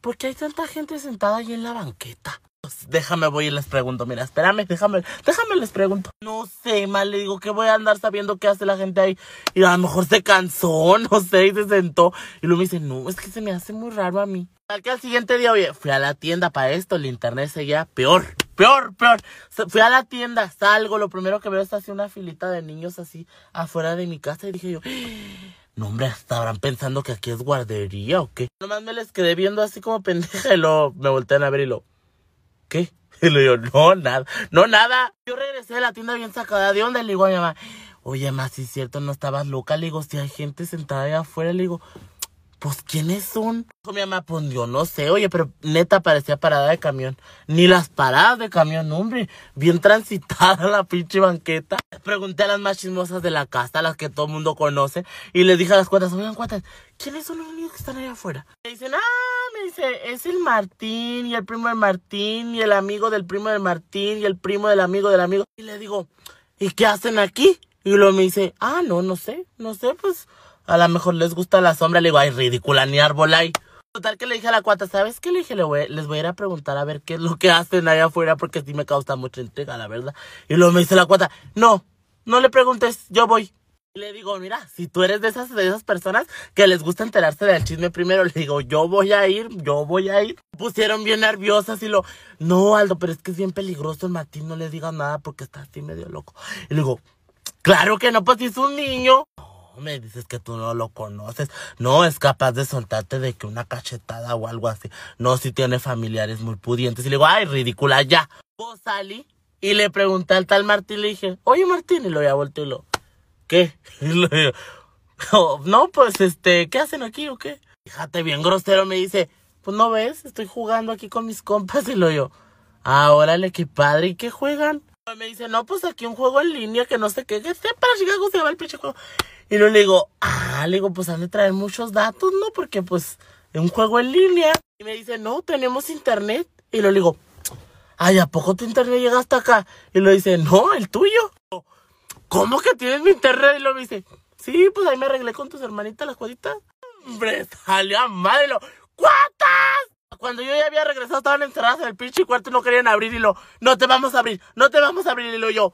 ¿por qué hay tanta gente sentada ahí en la banqueta? Pues déjame, voy y les pregunto. Mira, espérame, déjame, déjame les pregunto. No sé, mal le digo que voy a andar sabiendo qué hace la gente ahí. Y a lo mejor se cansó, no sé, y se sentó. Y luego me dice, no, es que se me hace muy raro a mí. Al que al siguiente día, oye, fui a la tienda para esto, el internet seguía peor, peor, peor. Fui a la tienda, salgo, lo primero que veo es así una filita de niños así afuera de mi casa y dije yo, no, hombre, estarán pensando que aquí es guardería o qué. Nomás me les quedé viendo así como pendeja y luego me voltean a ver y lo. ¿Qué? Y le digo, no, nada, no, nada. Yo regresé de la tienda bien sacada. ¿De dónde? Le digo a mi mamá, oye, más si es cierto, no estabas loca. Le digo, si hay gente sentada allá afuera, le digo, pues, ¿quiénes son? Mi mamá, pues, no sé, oye, pero neta parecía parada de camión. Ni las paradas de camión, hombre. Bien transitada la pinche banqueta. Pregunté a las más chismosas de la casa, las que todo el mundo conoce, y les dije a las cuantas, oigan, cuantas, ¿quiénes son los niños que están allá afuera? Me dicen, ah, me dice, es el Martín, y el primo del Martín, y el amigo del primo del Martín, y el primo del amigo del amigo. Y le digo, ¿y qué hacen aquí? Y luego me dice, ah, no, no sé, no sé, pues a lo mejor les gusta la sombra. Le digo, ay, ridícula, ni árbol hay. Total que le dije a la cuata, ¿sabes qué? Le dije, les voy a ir a preguntar a ver qué es lo que hacen allá afuera porque sí me causa mucha intriga, la verdad. Y luego me dice la cuata, no, no le preguntes, yo voy. Le digo, mira, si tú eres de esas, de esas personas que les gusta enterarse del chisme primero, le digo, yo voy a ir, yo voy a ir. Pusieron bien nerviosas y lo, no, Aldo, pero es que es bien peligroso el Martín, no le digas nada porque está así medio loco. Y le digo, claro que no, pues si es un niño me dices que tú no lo conoces. No es capaz de soltarte de que una cachetada o algo así. No, si tiene familiares muy pudientes. Y le digo, ay, ridícula, ya. Vos salí y le pregunté al tal Martín, le dije, oye Martín, y lo voy a voltear y lo, ¿qué? Y lo digo, no, pues este, ¿qué hacen aquí o qué? Fíjate, bien grosero, me dice, pues no ves, estoy jugando aquí con mis compas y lo yo, ah, órale, qué padre, ¿y qué juegan? Me dice, no, pues aquí un juego en línea que no sé qué, que para Chicago se llama el pinche juego. Y luego le digo, ah, le digo, pues han de traer muchos datos, ¿no? Porque pues es un juego en línea. Y me dice, no, tenemos internet. Y luego le digo, ay, ¿a poco tu internet llega hasta acá? Y lo dice, no, el tuyo. ¿Cómo que tienes mi internet? Y lo me dice, sí, pues ahí me arreglé con tus hermanitas las cuadritas. Hombre, salió a madre lo, ¿cuántas? Cuando yo ya había regresado estaban encerradas en el pinche cuarto y no querían abrir y lo, no te vamos a abrir, no te vamos a abrir y lo yo.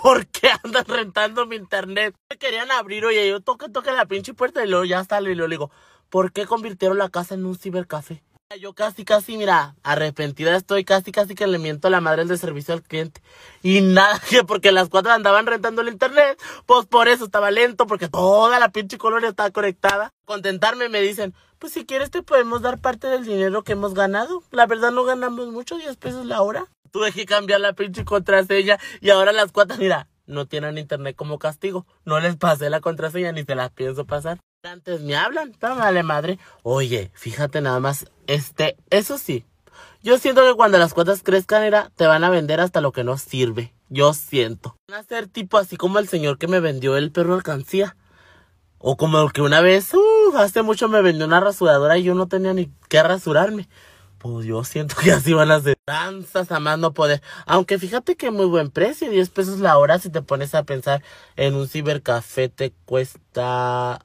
¿Por qué andan rentando mi internet? Me querían abrir, oye, yo toque, toque la pinche puerta y luego ya sale y lo digo, ¿por qué convirtieron la casa en un cibercafé? Yo casi, casi, mira, arrepentida estoy, casi, casi que le miento a la madre del servicio al cliente. Y nada, que porque las cuatro andaban rentando el internet, pues por eso estaba lento, porque toda la pinche colonia estaba conectada. Contentarme me dicen, pues si quieres te podemos dar parte del dinero que hemos ganado. La verdad no ganamos mucho, 10 pesos la hora. Tuve que cambiar la pinche contraseña y ahora las cuatro, mira, no tienen internet como castigo. No les pasé la contraseña ni se las pienso pasar. Antes me hablan, vale madre. Oye, fíjate nada más, este, eso sí. Yo siento que cuando las cuotas crezcan, era, te van a vender hasta lo que no sirve. Yo siento. Van a ser tipo así como el señor que me vendió el perro alcancía. O como el que una vez, uh, hace mucho me vendió una rasuradora y yo no tenía ni qué rasurarme. Pues yo siento que así van a ser danzas a más no poder. Aunque fíjate que muy buen precio, 10 pesos la hora si te pones a pensar en un cibercafé te cuesta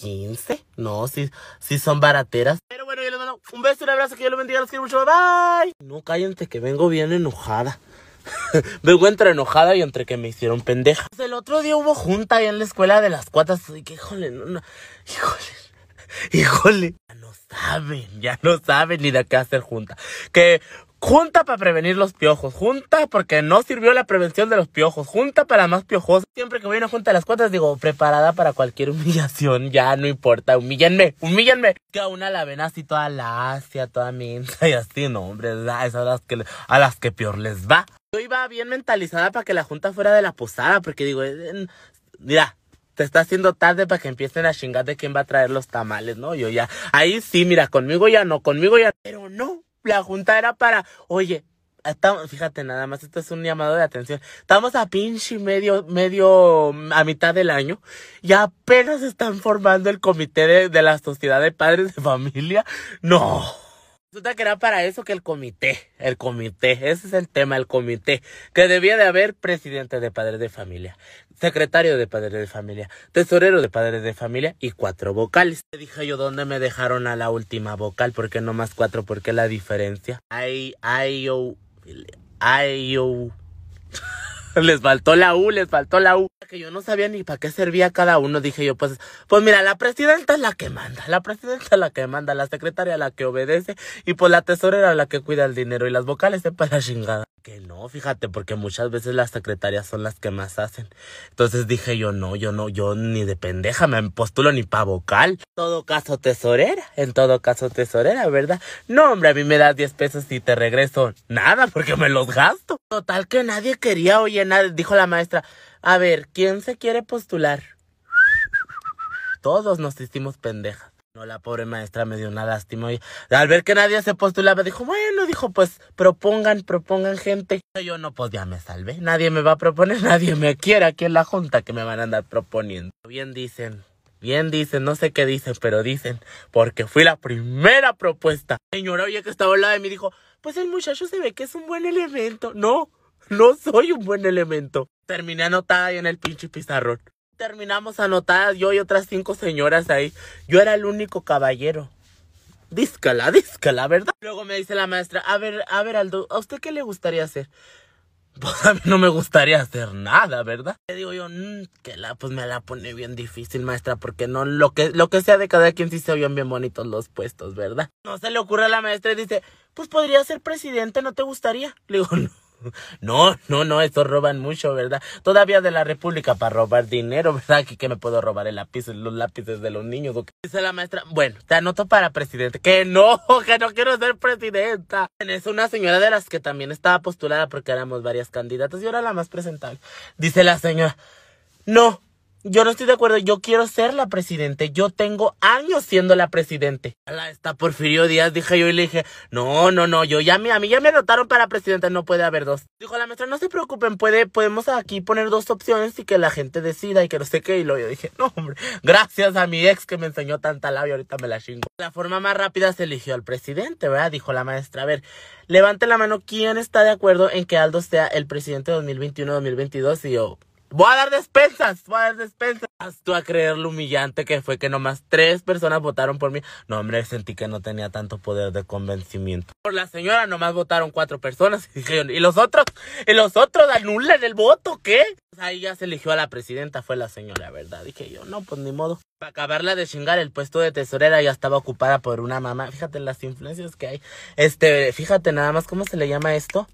15. No, sí, sí son barateras. Pero bueno, yo les mando un beso y un abrazo. Que Dios los bendiga. Los quiero mucho. Bye. No cállense que vengo bien enojada. vengo entre enojada y entre que me hicieron pendeja. Pues el otro día hubo junta ahí en la escuela de las cuatas. Y que, híjole, no, no. Híjole. Híjole. Ya no saben, ya no saben ni de qué hacer junta. Que Junta para prevenir los piojos. Junta porque no sirvió la prevención de los piojos. Junta para más piojos. Siempre que voy a una junta de las cuotas digo, preparada para cualquier humillación. Ya no importa. Humíllenme, humíllenme. Que a una la ven así toda lacia, toda minta y así. No, hombre, es a las que, a las que peor les va. Yo iba bien mentalizada para que la junta fuera de la posada. Porque digo, mira, te está haciendo tarde para que empiecen a chingar de quién va a traer los tamales, ¿no? Yo ya, ahí sí, mira, conmigo ya no, conmigo ya, pero no, la junta era para, oye, estamos, fíjate nada más, esto es un llamado de atención. Estamos a pinche medio, medio, a mitad del año y apenas están formando el comité de, de la sociedad de padres de familia. No. Resulta que era para eso que el comité, el comité, ese es el tema, el comité, que debía de haber presidente de padres de familia, secretario de padres de familia, tesorero de padres de familia y cuatro vocales. Le dije yo, ¿dónde me dejaron a la última vocal? ¿Por qué no más cuatro? ¿Por qué la diferencia? Ay, ay, yo, ay, yo. les faltó la U, les faltó la U. Que yo no sabía ni para qué servía cada uno. Dije yo, pues, pues mira, la presidenta es la que manda, la presidenta es la que manda, la secretaria la que obedece y pues la tesorera la que cuida el dinero y las vocales se para la chingada. Que no, fíjate, porque muchas veces las secretarias son las que más hacen. Entonces dije yo, no, yo no, yo ni de pendeja me postulo ni pa' vocal. En todo caso tesorera, en todo caso tesorera, ¿verdad? No, hombre, a mí me das 10 pesos y te regreso nada porque me los gasto. Total que nadie quería, oye, dijo la maestra, a ver, ¿quién se quiere postular? Todos nos hicimos pendejas. No, la pobre maestra me dio una lástima y al ver que nadie se postulaba, dijo, bueno, dijo, pues propongan, propongan gente. Yo no, pues ya me salvé. Nadie me va a proponer, nadie me quiere aquí en la junta que me van a andar proponiendo. Bien dicen, bien dicen, no sé qué dicen, pero dicen, porque fui la primera propuesta. Señora, oye, que estaba al lado de mí, dijo, pues el muchacho se ve que es un buen elemento. No, no soy un buen elemento. Terminé anotada ahí en el pinche pizarrón. Terminamos anotadas yo y otras cinco señoras ahí. Yo era el único caballero. Díscala, díscala, ¿verdad? Luego me dice la maestra, a ver, a ver, Aldo, ¿a usted qué le gustaría hacer? Pues a mí no me gustaría hacer nada, ¿verdad? Le digo yo, mmm, que la, pues me la pone bien difícil, maestra, porque no, lo que, lo que sea de cada quien sí se oyen bien bonitos los puestos, ¿verdad? No se le ocurre a la maestra y dice, pues podría ser presidente, ¿no te gustaría? Le digo, no. No, no, no, estos roban mucho, ¿verdad? Todavía de la República para robar dinero, ¿verdad? Aquí que me puedo robar el lápiz, los lápices de los niños. Dice la maestra, bueno, te anoto para presidente. Que no, que no quiero ser presidenta. Es una señora de las que también estaba postulada porque éramos varias candidatas y ahora la más presentable. Dice la señora, no, yo no estoy de acuerdo, yo quiero ser la presidente, yo tengo años siendo la presidente. La está Porfirio Díaz, dije yo y le dije, no, no, no, yo ya, a mí ya me notaron para presidenta, no puede haber dos. Dijo la maestra, no se preocupen, puede, podemos aquí poner dos opciones y que la gente decida y que no sé qué. Y luego yo dije, no, hombre, gracias a mi ex que me enseñó tanta labia, ahorita me la chingo. La forma más rápida se eligió al presidente, ¿verdad? Dijo la maestra, a ver, levante la mano, ¿quién está de acuerdo en que Aldo sea el presidente 2021-2022? Y yo, Voy a dar despensas, voy a dar despensas. Tú a creer lo humillante que fue que nomás tres personas votaron por mí. No, hombre, sentí que no tenía tanto poder de convencimiento. Por la señora nomás votaron cuatro personas. Y dijeron, ¿y los otros? ¿Y los otros anulan el voto? ¿Qué? Pues ahí ya se eligió a la presidenta, fue la señora, ¿verdad? Dije yo, no, pues ni modo. Para acabarla de chingar, el puesto de tesorera ya estaba ocupada por una mamá. Fíjate las influencias que hay. Este, fíjate nada más, ¿cómo se le llama esto?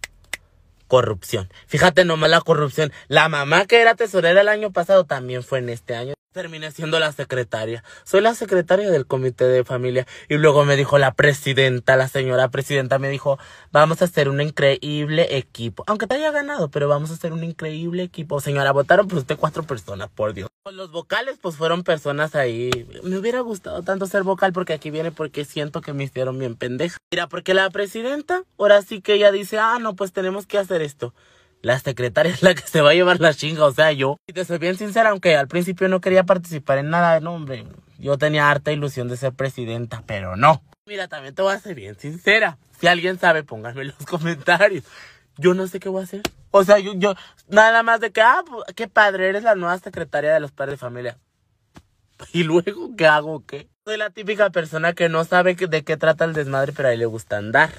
Corrupción. Fíjate nomás la corrupción. La mamá que era tesorera el año pasado también fue en este año. Terminé siendo la secretaria. Soy la secretaria del comité de familia. Y luego me dijo la presidenta, la señora presidenta me dijo, vamos a hacer un increíble equipo. Aunque te haya ganado, pero vamos a hacer un increíble equipo. Señora, votaron por usted cuatro personas, por Dios. Los vocales, pues fueron personas ahí. Me hubiera gustado tanto ser vocal porque aquí viene porque siento que me hicieron bien pendeja. Mira, porque la presidenta, ahora sí que ella dice, ah, no, pues tenemos que hacer esto la secretaria es la que se va a llevar la chinga, o sea, yo. Y te soy bien sincera, aunque al principio no quería participar en nada, no, hombre. Yo tenía harta ilusión de ser presidenta, pero no. Mira, también te voy a ser bien sincera. Si alguien sabe, pónganme en los comentarios. Yo no sé qué voy a hacer. O sea, yo, yo, nada más de que, ah, pues, qué padre, eres la nueva secretaria de los padres de familia. ¿Y luego qué hago? ¿Qué? Soy la típica persona que no sabe de qué trata el desmadre, pero a él le gusta andar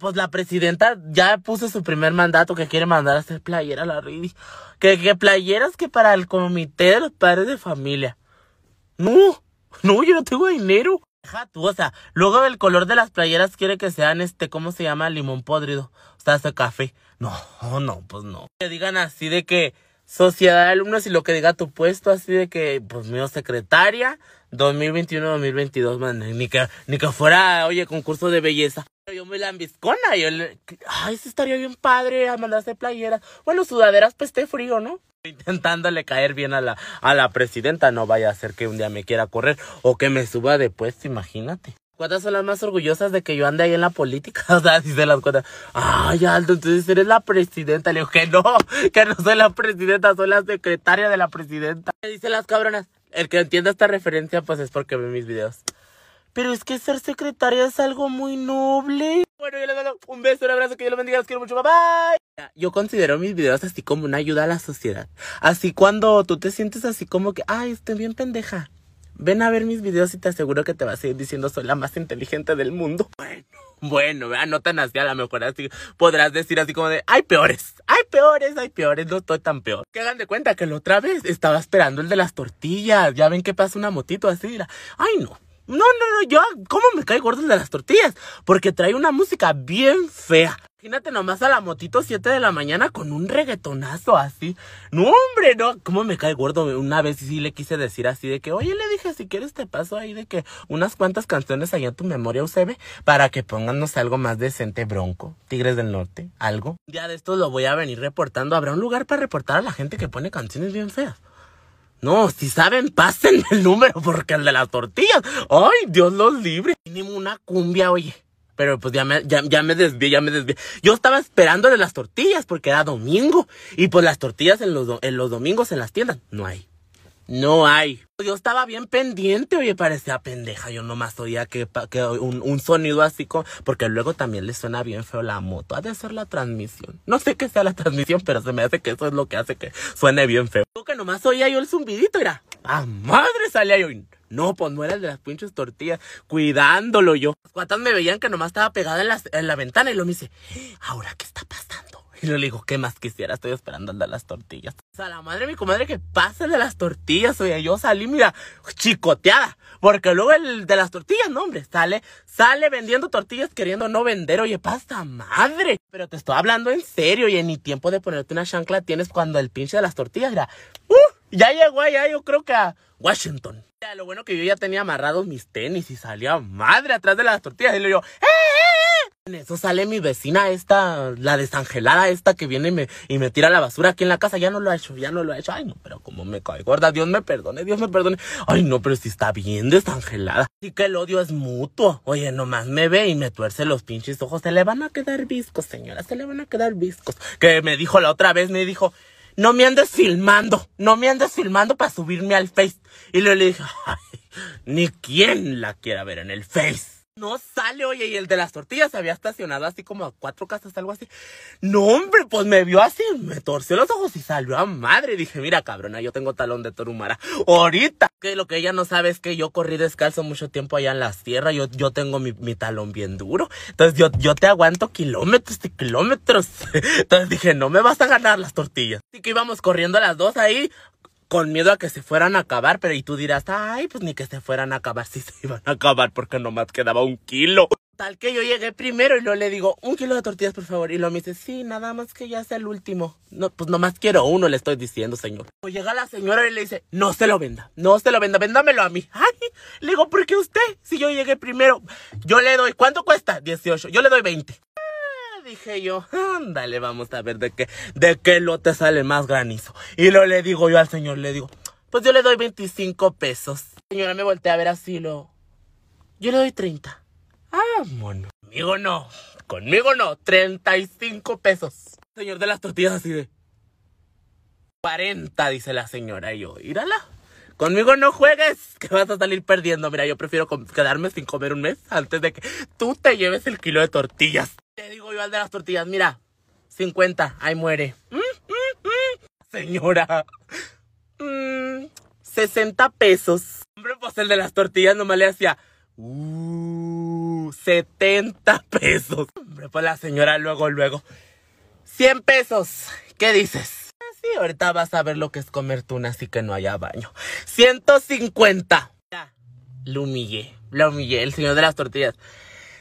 pues la presidenta ya puso su primer mandato que quiere mandar a hacer playera a la Ridi. Que, que playeras que para el comité de los padres de familia. No, no, yo no tengo dinero. Deja tú, o sea, luego el color de las playeras quiere que sean este, ¿cómo se llama? Limón podrido. O sea, café. No, no, pues no. Que digan así de que sociedad de alumnos y lo que diga tu puesto, así de que, pues mío, secretaria, 2021-2022, man, ni que, ni que fuera, oye, concurso de belleza yo me lambiscona. Yo le, ay, eso estaría bien padre a mandarse playeras. Bueno, sudaderas, pues esté frío, ¿no? Intentándole caer bien a la, a la presidenta. No vaya a ser que un día me quiera correr o que me suba de puesto, imagínate. ¿Cuántas son las más orgullosas de que yo ande ahí en la política? O sea, si se las cuentas. Ay, Aldo, entonces eres la presidenta. Le digo que no, que no soy la presidenta, soy la secretaria de la presidenta. ¿Qué dicen las cabronas? El que entienda esta referencia, pues es porque ve mis videos. Pero es que ser secretaria es algo muy noble. Bueno, yo les mando un beso, un abrazo, que Dios los bendiga, los quiero mucho, bye bye. Yo considero mis videos así como una ayuda a la sociedad. Así cuando tú te sientes así como que, ay, estoy bien pendeja. Ven a ver mis videos y te aseguro que te vas a ir diciendo soy la más inteligente del mundo. Bueno, bueno, no tan así, a lo mejor así podrás decir así como de, hay peores, hay peores, hay peores, no estoy tan peor. Que hagan de cuenta que la otra vez estaba esperando el de las tortillas. Ya ven que pasa una motito así. Ay, no, no, no, no, yo, ¿cómo me cae gordo el de las tortillas? Porque trae una música bien fea. Imagínate nomás a la motito 7 de la mañana con un reggaetonazo así. No, hombre, no. ¿Cómo me cae gordo? Una vez sí le quise decir así de que, oye, le dije, si quieres te paso ahí de que unas cuantas canciones allá en tu memoria UCB para que pónganos algo más decente, bronco. Tigres del Norte, algo. Ya de esto lo voy a venir reportando. Habrá un lugar para reportar a la gente que pone canciones bien feas. No, si saben, pasen el número porque el de las tortillas. Ay, Dios los libre. Mínimo una cumbia, oye. Pero pues ya me, ya, ya me desvié, ya me desvié. Yo estaba esperando de las tortillas porque era domingo. Y pues las tortillas en los, en los domingos en las tiendas no hay. No hay. Yo estaba bien pendiente, oye, parecía pendeja. Yo nomás oía que, que un, un, sonido así como. Porque luego también le suena bien feo la moto. Ha de ser la transmisión. No sé qué sea la transmisión, pero se me hace que eso es lo que hace que suene bien feo. que nomás oía yo el zumbidito, era. ¡Ah, madre! Salía yo. No, pues no era el de las pinches tortillas. Cuidándolo yo. Las cuatas me veían que nomás estaba pegada en la, en la ventana y lo me dice, ¿ahora qué está pasando? Y le digo, ¿qué más quisiera? Estoy esperando el de las tortillas. O sea, la madre de mi comadre que pasa el de las tortillas. Oye, yo salí, mira, chicoteada. Porque luego el de las tortillas, no, hombre, sale, sale vendiendo tortillas queriendo no vender. Oye, pasta madre. Pero te estoy hablando en serio, y ni tiempo de ponerte una chancla tienes cuando el pinche de las tortillas era, uh, ya llegó allá, yo creo que a Washington. Ya, lo bueno que yo ya tenía amarrados mis tenis y salía madre atrás de las tortillas. Y le digo, ¡eh! En eso sale mi vecina esta, la desangelada esta que viene y me, y me tira la basura aquí en la casa. Ya no lo ha hecho, ya no lo ha hecho. Ay, no, pero como me cae gorda. Dios me perdone, Dios me perdone. Ay, no, pero si está bien desangelada. Y que el odio es mutuo. Oye, nomás me ve y me tuerce los pinches ojos. Se le van a quedar viscos, señora. Se le van a quedar viscos. Que me dijo la otra vez, me dijo, no me andes filmando. No me andes filmando para subirme al Face. Y le dije, ay, ni quién la quiera ver en el Face. No sale, oye, y el de las tortillas se había estacionado así como a cuatro casas, algo así. No, hombre, pues me vio así, me torció los ojos y salió a madre. Dije, mira, cabrona, yo tengo talón de torumara. Ahorita, que lo que ella no sabe es que yo corrí descalzo mucho tiempo allá en la sierra. Yo, yo tengo mi, mi talón bien duro. Entonces yo, yo te aguanto kilómetros y kilómetros. Entonces dije, no me vas a ganar las tortillas. Así que íbamos corriendo las dos ahí con miedo a que se fueran a acabar, pero y tú dirás, ay, pues ni que se fueran a acabar, si se iban a acabar porque nomás quedaba un kilo. Tal que yo llegué primero y luego le digo, un kilo de tortillas, por favor. Y lo me dice, sí, nada más que ya sea el último. No, pues nomás quiero uno, le estoy diciendo, señor. O llega la señora y le dice, no se lo venda, no se lo venda, véndamelo a mí. Ay, le digo, ¿por qué usted? Si yo llegué primero, yo le doy, ¿cuánto cuesta? 18, yo le doy 20 dije yo, ándale, vamos a ver de qué, de qué lote sale más granizo. Y lo le digo yo al señor, le digo, pues yo le doy 25 pesos. Señora, me volteé a ver así, lo, yo le doy 30. Ah, mono. Conmigo no, conmigo no, 35 pesos. Señor de las tortillas así de, 40, dice la señora. Y yo, írala. Conmigo no juegues, que vas a salir perdiendo. Mira, yo prefiero quedarme sin comer un mes antes de que tú te lleves el kilo de tortillas. Te digo yo al de las tortillas, mira, 50, ahí muere. Mm, mm, mm. Señora, 60 pesos. Hombre, pues el de las tortillas nomás le hacía, uh, 70 pesos. Hombre, pues la señora luego, luego, 100 pesos. ¿Qué dices? Sí, ahorita vas a ver lo que es comer tuna, así que no haya baño. 150. Ya, lo humillé, lo humillé, el señor de las tortillas.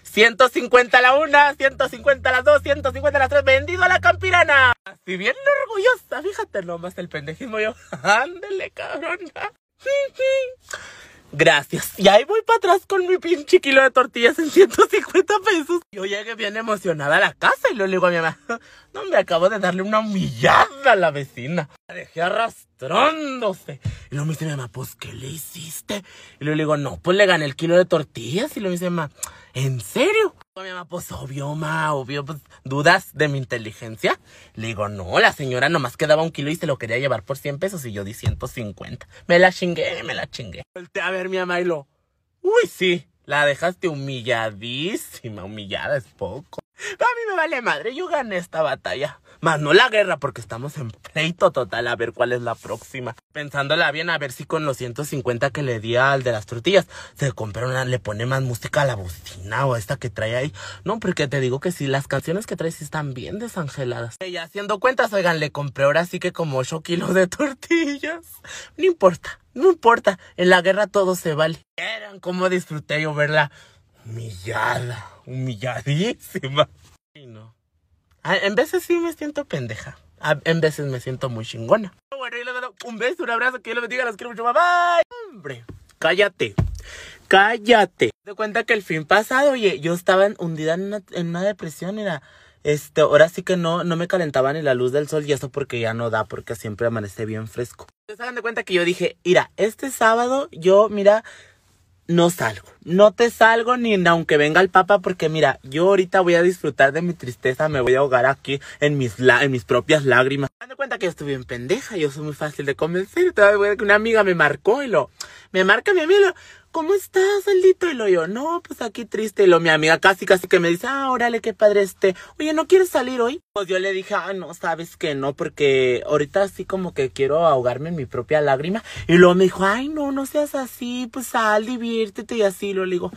150 la una, 150 las dos, 150 las tres, vendido a la campirana. Así bien orgullosa, fíjate nomás el pendejismo yo. Ándele, cabrona. Gracias. Y ahí voy para atrás con mi pinche kilo de tortillas en 150 pesos. Yo llegué bien emocionada a la casa y luego le digo a mi mamá, no, me acabo de darle una humillada a la vecina. La dejé arrastrándose. Y luego me dice mi mamá, pues, ¿qué le hiciste? Y luego le digo, no, pues le gané el kilo de tortillas. Y luego me dice mi mamá, ¿en serio? Mi mamá, pues obvio, ma, obvio, pues dudas de mi inteligencia. Le digo, no, la señora nomás quedaba un kilo y se lo quería llevar por 100 pesos y yo di 150. Me la chingué, me la chingué. Volté a ver mi mamá y lo, uy, sí, la dejaste humilladísima, humillada es poco. A mí me vale madre, yo gané esta batalla. Más no la guerra, porque estamos en pleito total. A ver cuál es la próxima. Pensándola bien, a ver si con los 150 que le di al de las tortillas, se compra una, le pone más música a la bocina o a esta que trae ahí. No, porque te digo que sí, las canciones que trae sí están bien desangeladas. Y haciendo cuentas, oigan, le compré ahora sí que como 8 kilos de tortillas. No importa, no importa. En la guerra todo se vale. Eran como disfruté yo verla humillada, humilladísima. Y no. Ah, en veces sí me siento pendeja. Ah, en veces me siento muy chingona. Bueno, y le doy un beso, un abrazo, que yo le bendiga, los quiero mucho, bye. Hombre, cállate. Cállate. Te cuenta que el fin pasado, oye, yo estaba hundida en una, en una depresión, era, este, ahora sí que no, no me calentaba ni la luz del sol y eso porque ya no da, porque siempre amanece bien fresco. Se hagan de cuenta que yo dije, mira, este sábado yo, mira, no salgo. No te salgo ni aunque venga el papa porque mira, yo ahorita voy a disfrutar de mi tristeza, me voy a ahogar aquí en mis, en mis propias lágrimas. Me cuenta que yo estoy bien pendeja, yo soy muy fácil de convencer. que una amiga me marcó y lo, me marca mi amiga ¿cómo estás, Aldito? Y lo yo, no, pues aquí triste. Y lo mi amiga casi, casi que me dice, ah, órale, qué padre este. Oye, ¿no quieres salir hoy? Pues yo le dije, ah, no, sabes que no, porque ahorita así como que quiero ahogarme en mi propia lágrima. Y luego me dijo, ay, no, no seas así, pues sal, diviértete y así. Lo le digo,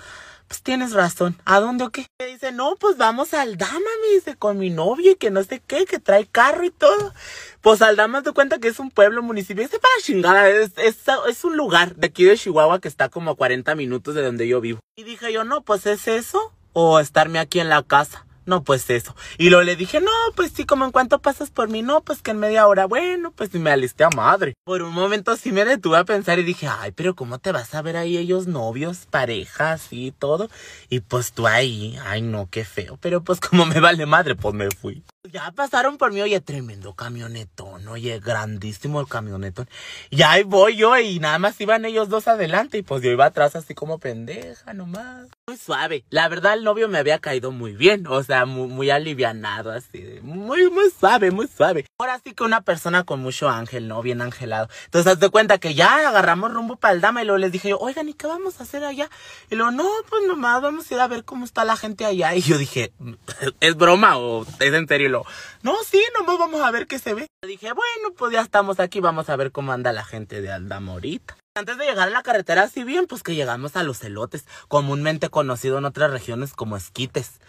pues tienes razón. ¿A dónde o qué? Me dice, no, pues vamos al Dama, me dice, con mi novio y que no sé qué, que trae carro y todo. Pues Aldama te cuenta que es un pueblo, municipio, para chingada, es, es, es, un lugar de aquí de Chihuahua que está como a 40 minutos de donde yo vivo. Y dije yo, no, pues es eso o estarme aquí en la casa. No, pues eso. Y luego le dije, no, pues sí, como en cuánto pasas por mí, no, pues que en media hora, bueno, pues me alisté a madre. Por un momento sí me detuve a pensar y dije, ay, pero ¿cómo te vas a ver ahí ellos novios, parejas y todo? Y pues tú ahí, ay no, qué feo. Pero pues como me vale madre, pues me fui. Ya pasaron por mí, oye, tremendo camionetón, oye, grandísimo el camionetón. Y ahí voy yo y nada más iban ellos dos adelante y pues yo iba atrás así como pendeja nomás. Muy suave. La verdad el novio me había caído muy bien, o sea, muy, muy alivianado así, muy, muy suave, muy suave. Ahora sí que una persona con mucho ángel, ¿no? Bien angelado. Entonces, haz de cuenta que ya agarramos rumbo para el dama y luego les dije yo, oigan, ¿y qué vamos a hacer allá? Y luego, no, pues nomás vamos a ir a ver cómo está la gente allá. Y yo dije, ¿es broma o es en serio? No, sí, nomás vamos a ver qué se ve. Dije, bueno, pues ya estamos aquí, vamos a ver cómo anda la gente de Aldamorita. Antes de llegar a la carretera así bien, pues que llegamos a los elotes, comúnmente conocido en otras regiones como esquites.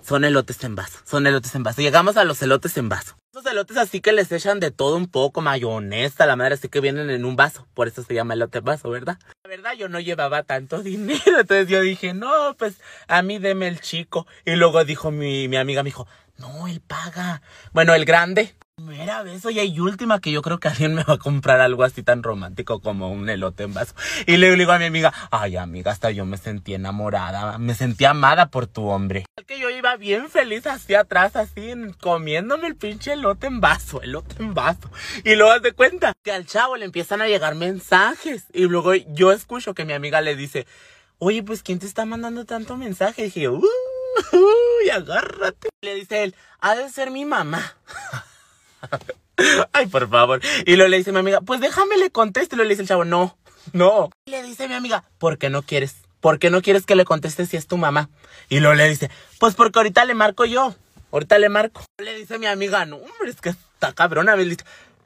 Son elotes en vaso, son elotes en vaso. Llegamos a los elotes en vaso. Esos elotes así que les echan de todo un poco, mayonesa, la madre así que vienen en un vaso. Por eso se llama elote en vaso, ¿verdad? La verdad yo no llevaba tanto dinero, entonces yo dije, no, pues a mí deme el chico. Y luego dijo mi, mi amiga, me dijo, no, él paga. Bueno, el grande. Primera vez, oye, y última que yo creo que alguien me va a comprar algo así tan romántico como un elote en vaso. Y le digo a mi amiga, ay amiga, hasta yo me sentí enamorada, me sentí amada por tu hombre. Que yo iba bien feliz hacia atrás, así, comiéndome el pinche elote en vaso, elote en vaso. Y luego de cuenta que al chavo le empiezan a llegar mensajes. Y luego yo escucho que mi amiga le dice, oye, pues ¿quién te está mandando tanto mensaje? Y dije yo, uy, agárrate. Le dice él, ha de ser mi mamá. Ay, por favor. Y luego le dice mi amiga, pues déjame le conteste. Y luego le dice el chavo, no, no. Y le dice mi amiga, ¿por qué no quieres? ¿Por qué no quieres que le conteste si es tu mamá? Y luego le dice, pues porque ahorita le marco yo. Ahorita le marco. Le dice mi amiga, no, hombre, es que está cabrona.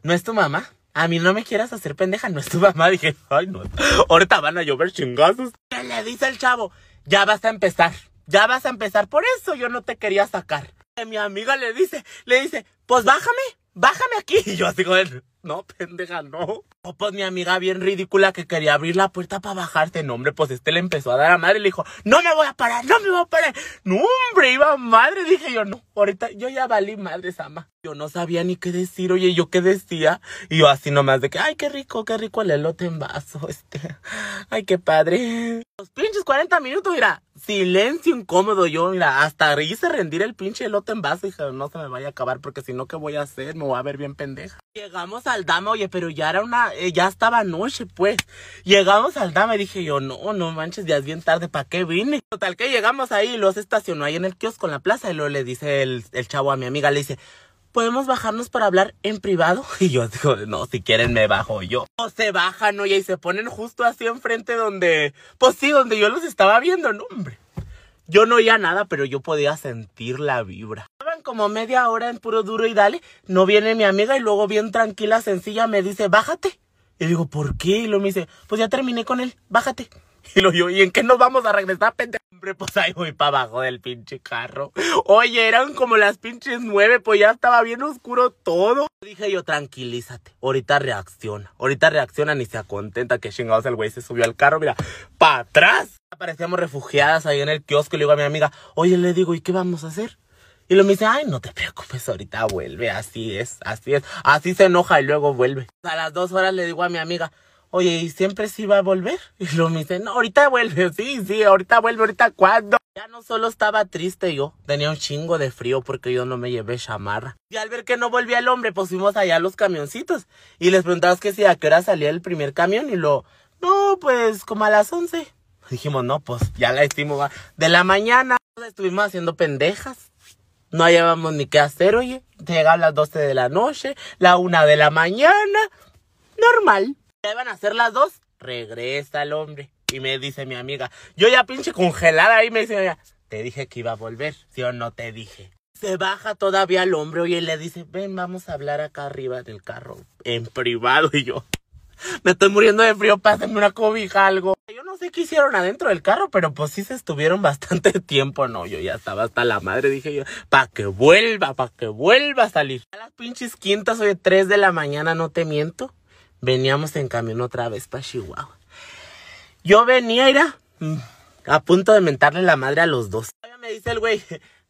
¿No es tu mamá? A mí no me quieras hacer pendeja, no es tu mamá. Dije, ay, no. Ahorita van a llover chingazos. ¿Qué le dice el chavo? Ya vas a empezar. Ya vas a empezar. Por eso yo no te quería sacar. Y mi amiga le dice, le dice, pues bájame bájame aquí. Y yo así como, no, pendeja, no. O pues mi amiga bien ridícula que quería abrir la puerta para bajarse. No, hombre, pues este le empezó a dar a madre y le dijo, no me voy a parar, no me voy a parar. No, hombre, iba madre. Dije yo, no, ahorita yo ya valí madre, Sama. Yo no sabía ni qué decir, oye, yo qué decía. Y yo así nomás de que, ay, qué rico, qué rico el elote en vaso, este. Ay, qué padre. Los pinches 40 minutos, mira, silencio incómodo yo, mira, hasta hice rendir el pinche elote en vaso. Dije, no se me vaya a acabar porque si no, ¿qué voy a hacer? Me voy a ver bien pendeja. Llegamos al dama, oye, pero ya era una, eh, ya estaba noche, pues. Llegamos al dama y dije yo, no, no manches, ya es bien tarde, ¿para qué vine? Total que llegamos ahí, los estacionó ahí en el kiosco en la plaza y luego le dice el, el chavo a mi amiga, le dice, ¿podemos bajarnos para hablar en privado? Y yo digo, no, si quieren me bajo yo. O se bajan, oye, y se ponen justo así enfrente donde, pues sí, donde yo los estaba viendo, no, hombre. Yo no oía nada, pero yo podía sentir la vibra. Estaban como media hora en puro duro y dale. No viene mi amiga y luego bien tranquila, sencilla, me dice, bájate. Y digo, ¿por qué? Y luego me dice, pues ya terminé con él, bájate. Y lo yo, ¿y en qué nos vamos a regresar, pendejo? Hombre, pues ahí voy para abajo del pinche carro. Oye, eran como las pinches nueve, pues ya estaba bien oscuro todo. Dije yo, tranquilízate, ahorita reacciona. Ahorita reacciona ni se contenta que chingados el güey se subió al carro, mira, para atrás. Aparecíamos refugiadas ahí en el kiosco y le digo a mi amiga, oye, le digo, ¿y qué vamos a hacer? Y lo me dice, ay, no te preocupes, ahorita vuelve, así es, así es. Así se enoja y luego vuelve. A las dos horas le digo a mi amiga, oye, ¿y siempre sí va a volver? Y lo me dice, no, ahorita vuelve, sí, sí, ahorita vuelve, ahorita cuándo. Ya no solo estaba triste yo, tenía un chingo de frío porque yo no me llevé chamarra. Y al ver que no volvía el hombre, pues fuimos allá a los camioncitos. Y les preguntamos que si a qué hora salía el primer camión y lo, no, pues como a las once. Dijimos, no, pues ya la hicimos. De la mañana estuvimos haciendo pendejas. No hallábamos ni qué hacer, oye. Llegaban las 12 de la noche, la una de la mañana. Normal. ¿Qué van a hacer las dos? Regresa el hombre. Y me dice mi amiga, yo ya pinche congelada ahí me dice, te dije que iba a volver, ¿sí o no te dije? Se baja todavía el hombre, y le dice, ven, vamos a hablar acá arriba del carro, en privado, y yo, me estoy muriendo de frío, pásenme una cobija, algo. Yo no sé qué hicieron adentro del carro, pero pues sí se estuvieron bastante tiempo, no, yo ya estaba hasta la madre, dije yo, pa' que vuelva, pa' que vuelva a salir. A las pinches quintas, oye, tres de la mañana, no te miento, veníamos en camión otra vez para Chihuahua. Yo venía, era mm, a punto de mentarle la madre a los dos. Me dice el güey,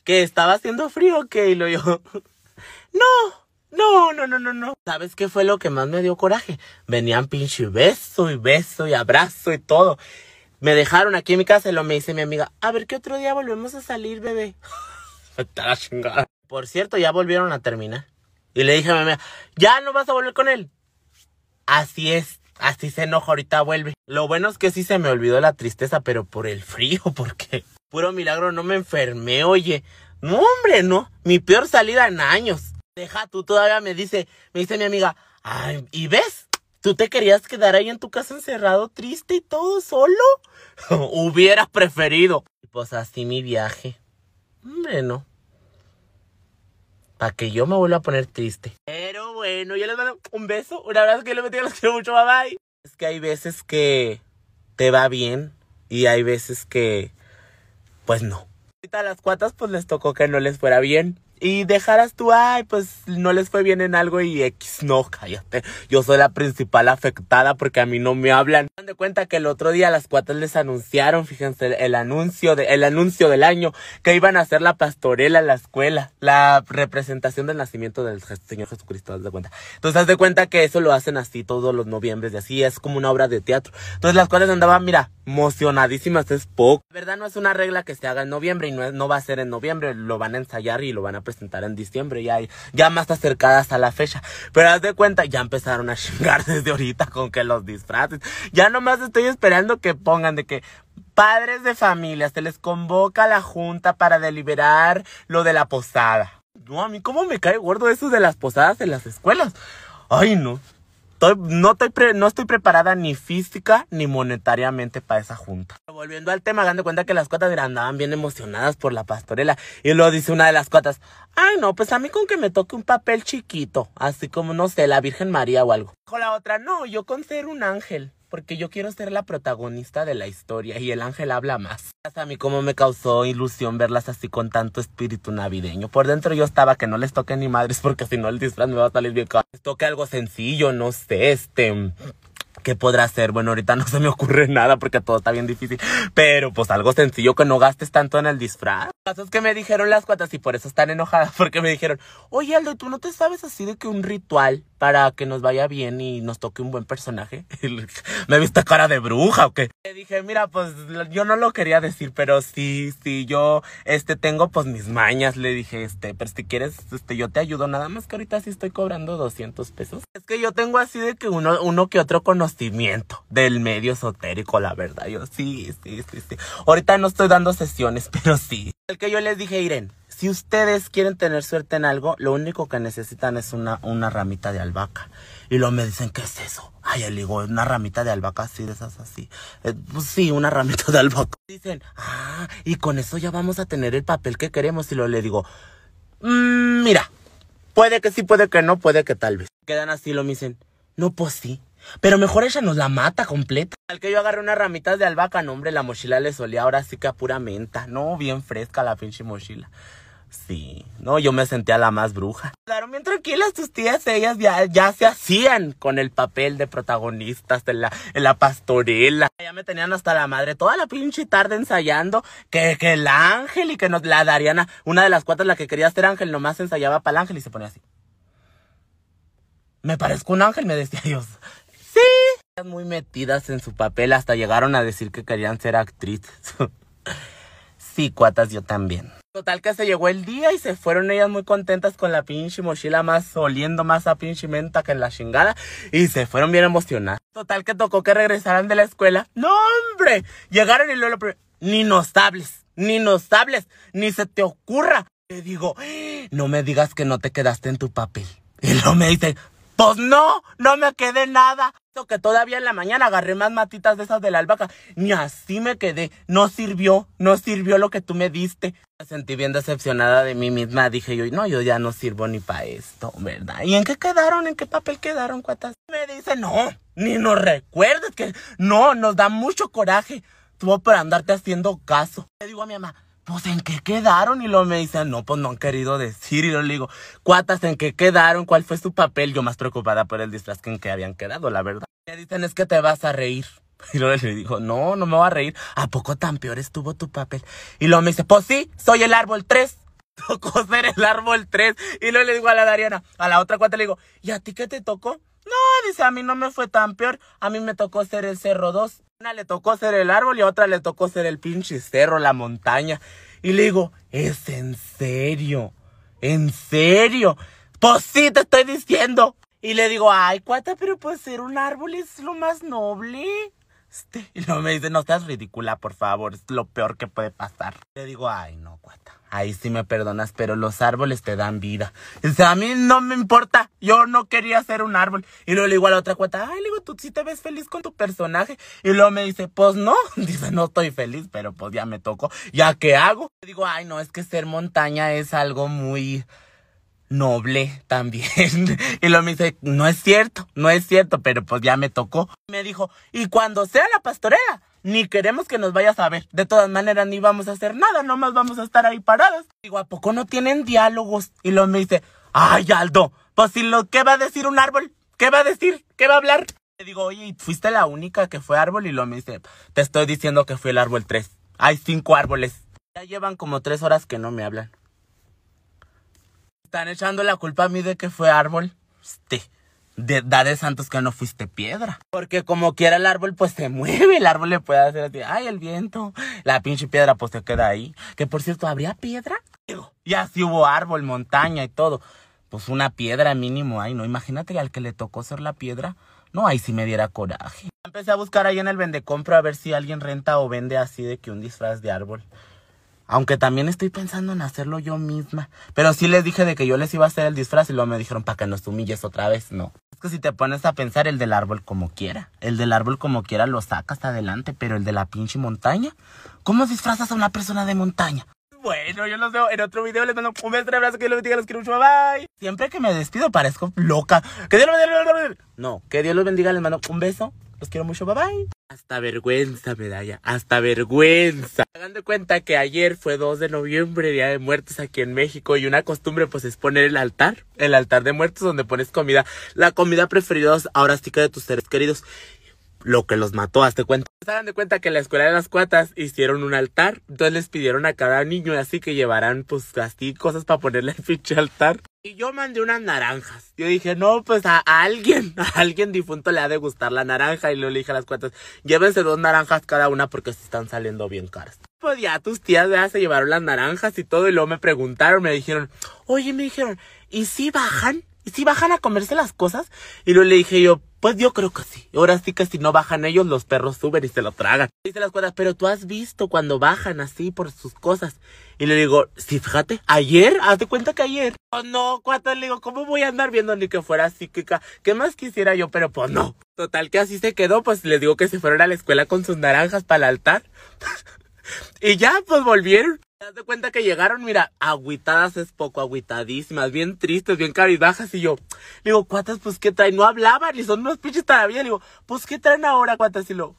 que estaba haciendo frío, que y lo yo, no, no, no, no, no, no. ¿Sabes qué fue lo que más me dio coraje? Venían pinche beso y beso y abrazo y todo. Me dejaron aquí en mi casa y lo me dice mi amiga, a ver qué otro día volvemos a salir, bebé. Por cierto, ya volvieron a terminar. Y le dije a mi amiga, ya no vas a volver con él. Así es, así se enoja, ahorita vuelve. Lo bueno es que sí se me olvidó la tristeza, pero por el frío, porque puro milagro no me enfermé, oye. No, hombre, no. Mi peor salida en años. Deja, tú todavía me dice, me dice mi amiga, ay, ¿y ves? ¿Tú te querías quedar ahí en tu casa encerrado, triste y todo solo? Hubiera preferido. Pues así mi viaje. Hombre, no. Para que yo me vuelva a poner triste. Bueno, yo les mando un beso, un abrazo que les metí, los quiero mucho, bye bye. Es que hay veces que te va bien y hay veces que, pues no. Ahorita a las cuatas pues les tocó que no les fuera bien y dejaras tú, ay, pues no les fue bien en algo y X, no, cállate. Yo soy la principal afectada porque a mí no me hablan. Dan de cuenta que el otro día las cuatas les anunciaron, fíjense, el, anuncio de, el anuncio del año, que iban a hacer la pastorela en la escuela, la representación del nacimiento del Señor Jesucristo, haz de cuenta. Entonces, haz de cuenta que eso lo hacen así todos los noviembres y así es como una obra de teatro. Entonces, las cuatas andaban, mira, emocionadísimas, es poco. La verdad no es una regla que se haga en noviembre y no, no va a ser en noviembre, lo van a ensayar y lo van a presentar en diciembre, ya, ya más acercadas a la fecha. Pero haz de cuenta, ya empezaron a chingar desde ahorita con que los disfraces. Ya nomás estoy esperando que pongan de que padres de familia se les convoca a la junta para deliberar lo de la posada. No, a mí cómo me cae gordo eso de las posadas en las escuelas. Ay, no no, estoy no estoy preparada ni física ni monetariamente para esa junta. Volviendo al tema, dando cuenta que las cuotas andaban bien emocionadas por la pastorela. Y luego dice una de las cuotas, ay no, pues a mí con que me toque un papel chiquito, así como, no sé, la Virgen María o algo. Con la otra, no, yo con ser un ángel porque yo quiero ser la protagonista de la historia y el ángel habla más. A mí como me causó ilusión verlas así con tanto espíritu navideño. Por dentro yo estaba que no les toque ni madres porque si no el disfraz me va a salir bien caro. Les toque algo sencillo, no sé, este... ¿Qué podrá ser? Bueno, ahorita no se me ocurre nada porque todo está bien difícil. Pero pues algo sencillo que no gastes tanto en el disfraz. Es que me dijeron las cuatas y por eso están enojadas porque me dijeron, oye Aldo, ¿tú no te sabes así de que un ritual para que nos vaya bien y nos toque un buen personaje. ¿Me viste cara de bruja o qué? Le dije, mira, pues yo no lo quería decir, pero sí, sí, yo, este, tengo pues mis mañas. Le dije, este, pero si quieres, este, yo te ayudo. Nada más que ahorita sí estoy cobrando 200 pesos. Es que yo tengo así de que uno, uno que otro conocimiento del medio esotérico, la verdad. Yo sí, sí, sí, sí. Ahorita no estoy dando sesiones, pero sí. El que yo les dije, Irene, si ustedes quieren tener suerte en algo, lo único que necesitan es una, una ramita de albahaca. Y luego me dicen, ¿qué es eso? Ay, le digo, una ramita de albahaca así, de esas así. Eh, pues sí, una ramita de albahaca. Dicen, ah, y con eso ya vamos a tener el papel que queremos. Y luego le digo, mmm, mira, puede que sí, puede que no, puede que tal vez. Quedan así, lo me dicen, no, pues sí. Pero mejor ella nos la mata completa. Al que yo agarré unas ramitas de albahaca, no, hombre, la mochila le solía ahora sí que a pura menta. No, bien fresca la pinche mochila. Sí, no, yo me sentía la más bruja. Quedaron bien tranquilas tus tías, ellas ya, se hacían con el papel de protagonistas en la, en la pastorela. Ya me tenían hasta la madre toda la pinche tarde ensayando que, que el ángel y que nos la darían a una de las cuatro, la que quería ser ángel, nomás ensayaba para el ángel y se ponía así. Me parezco un ángel, me decía Dios. Sí. Muy metidas en su papel, hasta llegaron a decir que querían ser actrices. sí, cuatas, yo también. Total que se llegó el día y se fueron ellas muy contentas con la pinche mochila más oliendo más a pinche menta que en la chingada y se fueron bien emocionadas. Total que tocó que regresaran de la escuela. ¡No, hombre! Llegaron y luego ni nos hables, ni nos hables, ni se te ocurra. Le digo, no me digas que no te quedaste en tu papel. Y luego me dice, pues no, no me quedé nada. Que todavía en la mañana agarré más matitas de esas de la albahaca. Ni así me quedé. No sirvió, no sirvió lo que tú me diste. Me sentí bien decepcionada de mí misma. Dije yo, no, yo ya no sirvo ni para esto, ¿verdad? ¿Y en qué quedaron? ¿En qué papel quedaron, cuatas? Me dice, no, ni nos recuerdes que no, nos da mucho coraje. Tuvo por andarte haciendo caso. Le digo a mi mamá, pues en qué quedaron y luego me dicen, no, pues no han querido decir y luego le digo, cuatas, en qué quedaron, cuál fue su papel, yo más preocupada por el disfraz que en qué habían quedado, la verdad. Me dicen, es que te vas a reír. Y luego le digo, no, no me voy a reír. ¿A poco tan peor estuvo tu papel? Y luego me dice, pues sí, soy el árbol 3. tocó ser el árbol 3. Y luego le digo a la Dariana, a la otra cuata le digo, ¿y a ti qué te tocó? No, dice, a mí no me fue tan peor. A mí me tocó ser el cerro 2. Una le tocó ser el árbol y a otra le tocó ser el pinche cerro, la montaña. Y le digo, ¿es en serio? ¿En serio? Pues sí, te estoy diciendo. Y le digo, ay, cuata, pero pues ser un árbol es lo más noble. Este, y luego me dice, no seas ridícula, por favor, es lo peor que puede pasar. Le digo, ay, no, cuata. Ahí sí me perdonas, pero los árboles te dan vida. Dice, a mí no me importa, yo no quería ser un árbol. Y luego le digo a la otra cuata, ay, le digo, tú sí te ves feliz con tu personaje. Y luego me dice, pues no. Dice, no estoy feliz, pero pues ya me tocó. ¿Ya qué hago? Le digo, ay, no, es que ser montaña es algo muy noble también. y luego me dice, no es cierto, no es cierto, pero pues ya me tocó. Me dijo, y cuando sea la pastorela, ni queremos que nos vayas a ver. De todas maneras, ni vamos a hacer nada, nomás vamos a estar ahí parados. Digo, ¿a poco no tienen diálogos? Y luego me dice, ay, Aldo, pues si lo, ¿qué va a decir un árbol? ¿Qué va a decir? ¿Qué va a hablar? Le digo, oye, ¿fuiste la única que fue árbol? Y luego me dice, te estoy diciendo que fui el árbol 3. Hay cinco árboles. Ya llevan como tres horas que no me hablan están echando la culpa a mí de que fue árbol. Este, de, da de santos que no fuiste piedra. Porque como quiera el árbol, pues se mueve. El árbol le puede hacer así, ay, el viento. La pinche piedra, pues se queda ahí. Que por cierto, ¿habría piedra? Y así hubo árbol, montaña y todo. Pues una piedra mínimo, ay, no. Imagínate al que le tocó ser la piedra. No, ahí sí me diera coraje. Empecé a buscar ahí en el vendecompro a ver si alguien renta o vende así de que un disfraz de árbol. Aunque también estoy pensando en hacerlo yo misma. Pero sí les dije de que yo les iba a hacer el disfraz y luego me dijeron para que nos humilles otra vez. No. Es que si te pones a pensar el del árbol como quiera. El del árbol como quiera lo sacas adelante. Pero el de la pinche montaña. ¿Cómo disfrazas a una persona de montaña? Bueno, yo los veo en otro video. Les mando un beso, un abrazo, que Dios los bendiga, los quiero mucho, bye. Siempre que me despido parezco loca. Que Dios los bendiga. No, que Dios los bendiga, les mando un beso. Los quiero mucho, bye bye. Hasta vergüenza, medalla. Hasta vergüenza. De cuenta que ayer fue 2 de noviembre, Día de Muertos aquí en México. Y una costumbre, pues, es poner el altar. El altar de muertos donde pones comida. La comida preferida ahora sí de tus seres queridos lo que los mató, hazte cuenta. Se hagan de cuenta que en la escuela de las cuatas hicieron un altar, entonces les pidieron a cada niño así que llevaran pues así cosas para ponerle el pinche altar. Y yo mandé unas naranjas. Yo dije, no, pues a, alguien, a alguien difunto le ha de gustar la naranja. Y le dije a las cuatas, llévense dos naranjas cada una porque se están saliendo bien caras. Pues ya tus tías ya se llevaron las naranjas y todo. Y luego me preguntaron, me dijeron, oye, me dijeron, ¿y si bajan? ¿Y si bajan a comerse las cosas? Y luego le dije yo, pues yo creo que sí. Ahora sí que si no bajan ellos, los perros suben y se lo tragan. Dice las cuadras, pero tú has visto cuando bajan así por sus cosas. Y le digo, sí, fíjate, ayer, hazte cuenta que ayer. Oh, no, cuatro, le digo, ¿cómo voy a andar viendo ni que fuera psíquica? ¿Qué más quisiera yo? Pero pues no. Total que así se quedó, pues les digo que se fueron a la escuela con sus naranjas para el altar. y ya, pues volvieron. Te das cuenta que llegaron, mira, agüitadas es poco, agüitadísimas, bien tristes, bien cabizbajas. Y yo, le digo, ¿cuántas? Pues, ¿qué traen? No hablaban, y son unos pinches todavía. Le digo, pues, ¿qué traen ahora, cuántas? Y lo,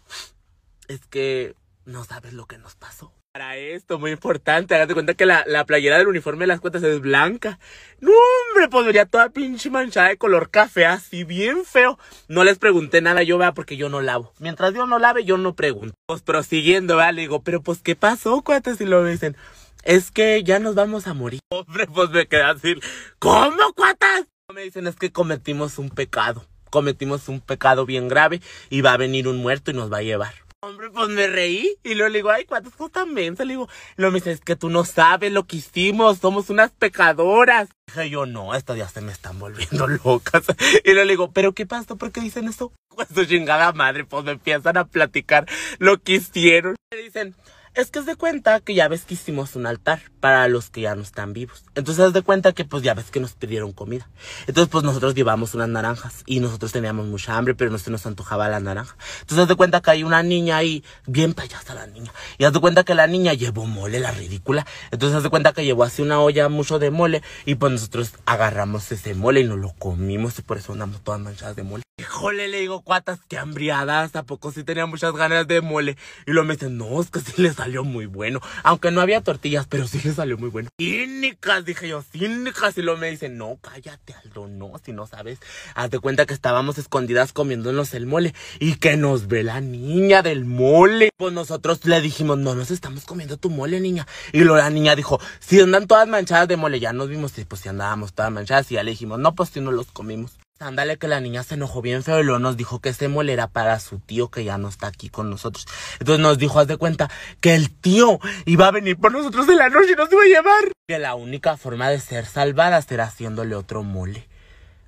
es que no sabes lo que nos pasó. Para esto, muy importante, hágate cuenta que la, la playera del uniforme de las cuentas es blanca. No, hombre, pues vería toda pinche manchada de color café, así bien feo. No les pregunté nada yo, vea, porque yo no lavo. Mientras yo no lave, yo no pregunto. Pues prosiguiendo, vea, le digo, pero pues, ¿qué pasó, cuates? Y lo dicen, es que ya nos vamos a morir. Hombre, pues me quedé así, ¿cómo, cuatas? Me dicen, es que cometimos un pecado. Cometimos un pecado bien grave y va a venir un muerto y nos va a llevar. Hombre, pues me reí y luego le digo, ay, ¿cuántas cosas mensa? Le digo, lo me es que tú no sabes lo que hicimos, somos unas pecadoras. Dije yo, no, estas ya se me están volviendo locas. Y luego le digo, ¿pero qué pasó? ¿Por qué dicen eso? Pues su chingada madre, pues me empiezan a platicar lo que hicieron. Me dicen, es que es de cuenta que ya ves que hicimos un altar para los que ya no están vivos. Entonces es de cuenta que pues ya ves que nos pidieron comida. Entonces pues nosotros llevamos unas naranjas y nosotros teníamos mucha hambre, pero no se nos antojaba la naranja. Entonces haz de cuenta que hay una niña ahí, bien payasa la niña. Y haz de cuenta que la niña llevó mole, la ridícula. Entonces haz de cuenta que llevó así una olla mucho de mole y pues nosotros agarramos ese mole y nos lo comimos y por eso andamos todas manchadas de mole. Híjole, le digo, cuatas, qué hambriadas, ¿a poco sí tenía muchas ganas de mole? Y luego me dicen, no, es que sí les salió muy bueno. Aunque no había tortillas, pero sí le salió muy bueno. Cínicas, dije yo, cínicas. Y luego me dice, no, cállate, Aldo, no, si no sabes. Hazte cuenta que estábamos escondidas comiéndonos el mole y que nos ve la niña del mole. Pues nosotros le dijimos, no nos estamos comiendo tu mole, niña. Y luego la niña dijo, si andan todas manchadas de mole, ya nos vimos, y pues si andábamos todas manchadas. Y ya le dijimos, no, pues si no los comimos. Ándale que la niña se enojó bien feo y luego nos dijo que ese mole era para su tío que ya no está aquí con nosotros. Entonces nos dijo, haz de cuenta, que el tío iba a venir por nosotros en la noche y nos iba a llevar. Que la única forma de ser salvadas era haciéndole otro mole.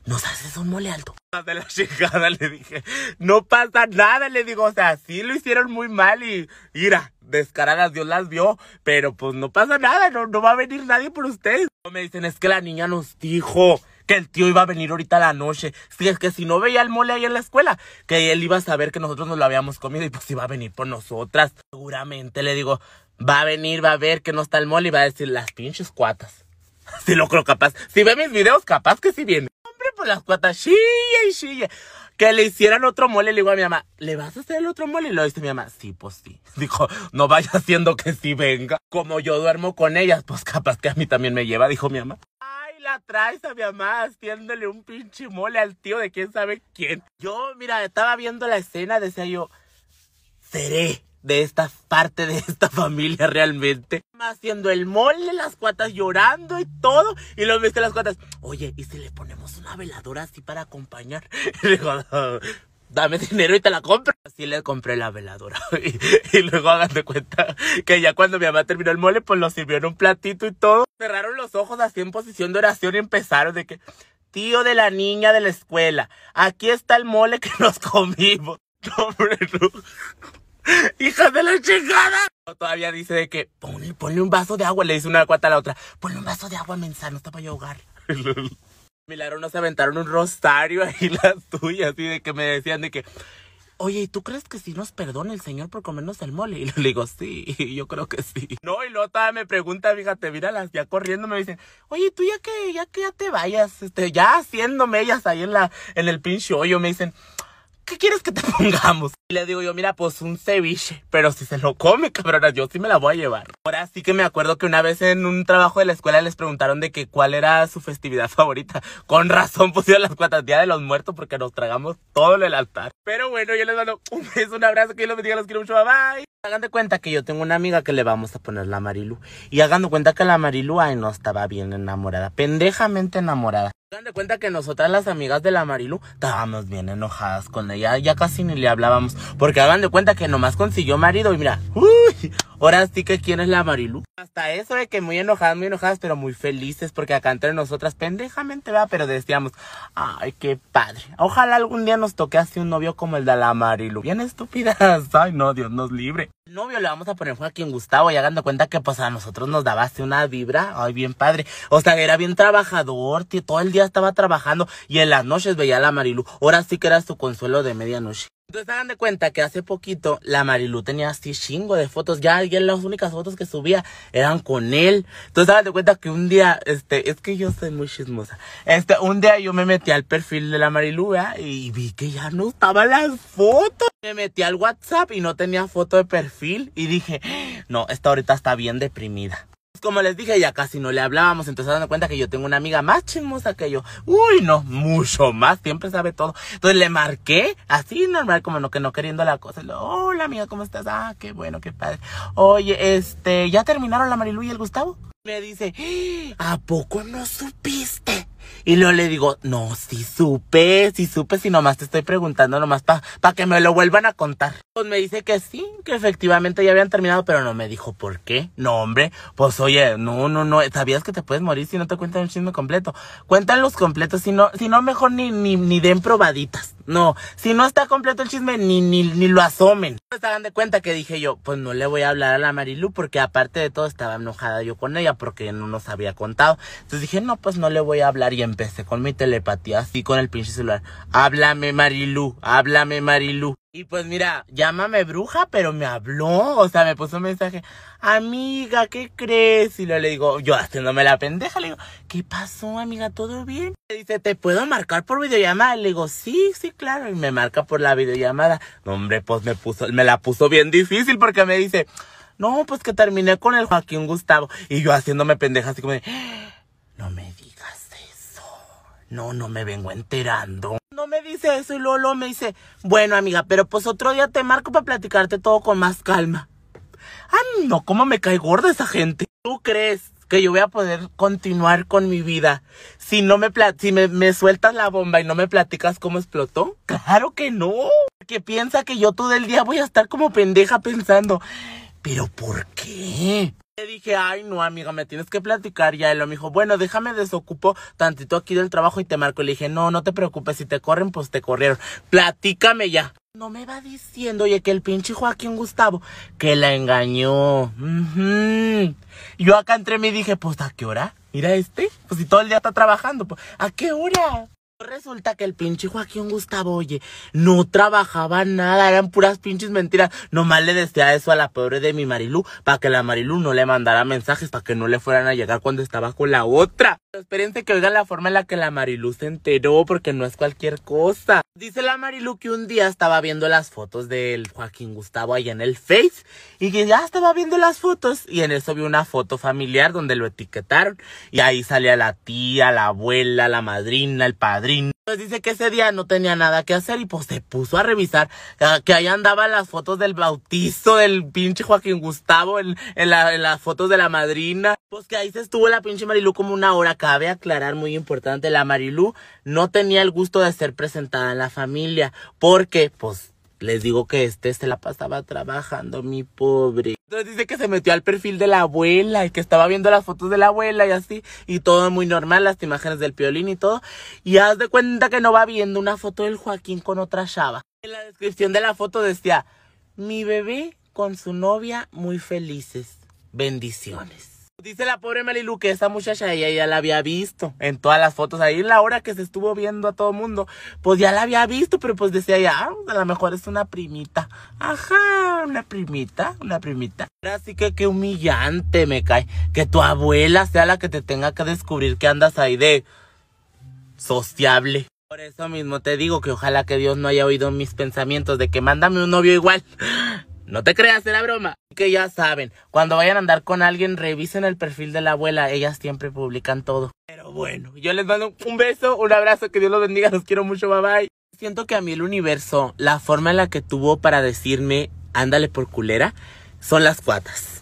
¿Nos haces un mole alto? De la chingada le dije, no pasa nada, le digo, o sea, sí lo hicieron muy mal y, mira, descaradas Dios las vio, pero pues no pasa nada, no, no va a venir nadie por ustedes. Me dicen, es que la niña nos dijo que el tío iba a venir ahorita a la noche. Si es que si no veía el mole ahí en la escuela, que él iba a saber que nosotros nos lo habíamos comido y pues iba a venir por nosotras. Seguramente le digo, va a venir, va a ver que no está el mole y va a decir las pinches cuatas. Si lo creo capaz. Si ve mis videos, capaz que sí viene. Hombre, pues las cuatas, chille y chille. Que le hicieran otro mole, le digo a mi mamá, ¿le vas a hacer el otro mole? Y lo dice mi mamá, sí, pues sí. Dijo, no vaya haciendo que sí venga. Como yo duermo con ellas, pues capaz que a mí también me lleva, dijo mi mamá la traes a mi mamá haciéndole un pinche mole al tío de quién sabe quién. Yo, mira, estaba viendo la escena, decía yo, seré de esta parte de esta familia realmente. Haciendo el mole, las cuatas llorando y todo. Y luego viste las cuatas, oye, ¿y si le ponemos una veladora así para acompañar? Y digo, dame dinero y te la compro. Así le compré la veladora. Y, luego hagan de cuenta que ya cuando mi mamá terminó el mole, pues lo sirvió en un platito y todo. Cerraron los ojos así en posición de oración y empezaron de que, tío de la niña de la escuela, aquí está el mole que nos comimos. Hija de la chingada. Todavía dice de que ponle, un vaso de agua. Le dice una cuata a la otra. Ponle un vaso de agua, mensa, no te voy a ahogar. Milagro nos aventaron un rosario ahí las tuyas, así de que me decían de que, oye, ¿y tú crees que sí nos perdona el Señor por comernos el mole? Y le digo, sí, yo creo que sí. No, y luego todavía me pregunta, fíjate, míralas, ya corriendo me dicen, oye, tú ya que, ya que ya te vayas, este, ya haciéndome ellas ahí en la, en el pinche hoyo, me dicen, ¿qué quieres que te pongamos? Y le digo yo, mira, pues un ceviche. Pero si se lo come, cabrona, yo sí me la voy a llevar. Ahora sí que me acuerdo que una vez en un trabajo de la escuela les preguntaron de que cuál era su festividad favorita. Con razón pusieron las cuantas Día de los Muertos porque nos tragamos todo el altar. Pero bueno, yo les mando un beso, un abrazo, que yo los bendiga, los quiero mucho, bye bye. Hagan de cuenta que yo tengo una amiga que le vamos a poner la Marilu. Y hagan de cuenta que la Marilu, ay, no estaba bien enamorada. Pendejamente enamorada. Hagan de cuenta que nosotras las amigas de la Marilu estábamos bien enojadas con ella. Ya casi ni le hablábamos. Porque hagan de cuenta que nomás consiguió marido y mira, uy, ahora sí que quién es la Marilu. Hasta eso de que muy enojadas, muy enojadas, pero muy felices porque acá entre nosotras pendejamente va, pero decíamos, ay, qué padre. Ojalá algún día nos toque así un novio como el de la Marilu. Bien estúpidas. Ay, no, Dios nos libre. Novio le vamos a poner Joaquín Gustavo y hagan de cuenta que pues a nosotros nos daba así una vibra, ay, bien padre. O sea, era bien trabajador, tío, todo el día estaba trabajando y en las noches veía a la Marilu. Ahora sí que era su consuelo de medianoche. Entonces hagan de cuenta que hace poquito la Marilu tenía así chingo de fotos. Ya, ya las únicas fotos que subía eran con él. Entonces hagan de cuenta que un día, este, es que yo soy muy chismosa. Este, un día yo me metí al perfil de la Marilu y vi que ya no estaban las fotos. Me metí al WhatsApp y no tenía foto de perfil y dije, no, esta ahorita está bien deprimida como les dije, ya casi no le hablábamos, entonces dando cuenta que yo tengo una amiga más chismosa que yo. Uy, no, mucho más, siempre sabe todo. Entonces le marqué, así normal, como no que no queriendo la cosa. Hola amiga, ¿cómo estás? Ah, qué bueno, qué padre. Oye, este, ¿ya terminaron la Marilu y el Gustavo? Me dice, ¿a poco no supiste? Y luego le digo, no, sí supe, sí supe, si nomás te estoy preguntando nomás para pa que me lo vuelvan a contar. Pues me dice que sí, que efectivamente ya habían terminado, pero no me dijo por qué. No, hombre, pues oye, no, no, no, ¿sabías que te puedes morir si no te cuentan el chisme completo? Cuentan los completos, si no, si no mejor ni, ni, ni den probaditas. No, si no está completo el chisme, ni, ni, ni lo asomen. Pues hagan de cuenta que dije yo, pues no le voy a hablar a la Marilu porque aparte de todo estaba enojada yo con ella porque no nos había contado. Entonces dije, no, pues no le voy a hablar y empecé con mi telepatía así con el pinche celular. Háblame Marilu, háblame Marilu. Y pues mira, llámame bruja, pero me habló, o sea, me puso un mensaje, amiga, ¿qué crees? Y le digo, yo haciéndome la pendeja, le digo, ¿qué pasó, amiga? ¿Todo bien? Le dice, ¿te puedo marcar por videollamada? Le digo, sí, sí, claro, y me marca por la videollamada. No, hombre, pues me puso, me la puso bien difícil porque me dice, No, pues que terminé con el Joaquín Gustavo. Y yo haciéndome pendeja así como de, no me digas eso. No, no me vengo enterando. No me dice eso y luego, me dice, bueno amiga, pero pues otro día te marco para platicarte todo con más calma. Ay, no, cómo me cae gorda esa gente. ¿Tú crees que yo voy a poder continuar con mi vida si no me si me, me, sueltas la bomba y no me platicas cómo explotó? Claro que no. Que piensa que yo todo el día voy a estar como pendeja pensando, ¿pero por qué? Le dije, ay no amiga, me tienes que platicar ya. Y lo me dijo, bueno, déjame desocupo tantito aquí del trabajo y te marco. Le dije, no, no te preocupes, si te corren, pues te corrieron. Platícame ya. No me va diciendo, oye, que el pinche Joaquín Gustavo, que la engañó. Yo acá entre mí dije, pues, ¿a qué hora? Mira este, pues si todo el día está trabajando, pues, ¿a qué hora? Resulta que el pinche Joaquín Gustavo, oye, no trabajaba nada, eran puras pinches mentiras. Nomás le decía eso a la pobre de mi Marilú, para que la Marilú no le mandara mensajes, para que no le fueran a llegar cuando estaba con la otra. Espérense que oigan la forma en la que la Marilú se enteró, porque no es cualquier cosa. Dice la Marilú que un día estaba viendo las fotos del Joaquín Gustavo ahí en el Face, y que ya estaba viendo las fotos, y en eso vio una foto familiar donde lo etiquetaron, y ahí salía la tía, la abuela, la madrina, el padre pues dice que ese día no tenía nada que hacer y pues se puso a revisar que ahí andaban las fotos del bautizo del pinche Joaquín Gustavo en, en las fotos de la madrina. Pues que ahí se estuvo la pinche Marilú como una hora. Cabe aclarar muy importante, la Marilú no tenía el gusto de ser presentada en la familia porque pues les digo que este se la pasaba trabajando, mi pobre. Entonces dice que se metió al perfil de la abuela y que estaba viendo las fotos de la abuela y así. Y todo muy normal, las imágenes del piolín y todo. Y haz de cuenta que no va viendo una foto del Joaquín con otra chava. En la descripción de la foto decía, mi bebé con su novia muy felices. Bendiciones. Dice la pobre Marilu que esa muchacha ella ya la había visto en todas las fotos. Ahí en la hora que se estuvo viendo a todo mundo, pues ya la había visto, pero pues decía ya, ah, a lo mejor es una primita. Ajá, una primita, una primita. Así que qué humillante me cae. Que tu abuela sea la que te tenga que descubrir que andas ahí de sociable. Por eso mismo te digo que ojalá que Dios no haya oído mis pensamientos de que mándame un novio igual. No te creas, era broma. Que ya saben, cuando vayan a andar con alguien, revisen el perfil de la abuela. Ellas siempre publican todo. Pero bueno, yo les mando un beso, un abrazo, que Dios los bendiga, los quiero mucho, bye bye. Siento que a mí el universo, la forma en la que tuvo para decirme, ándale por culera, son las cuatas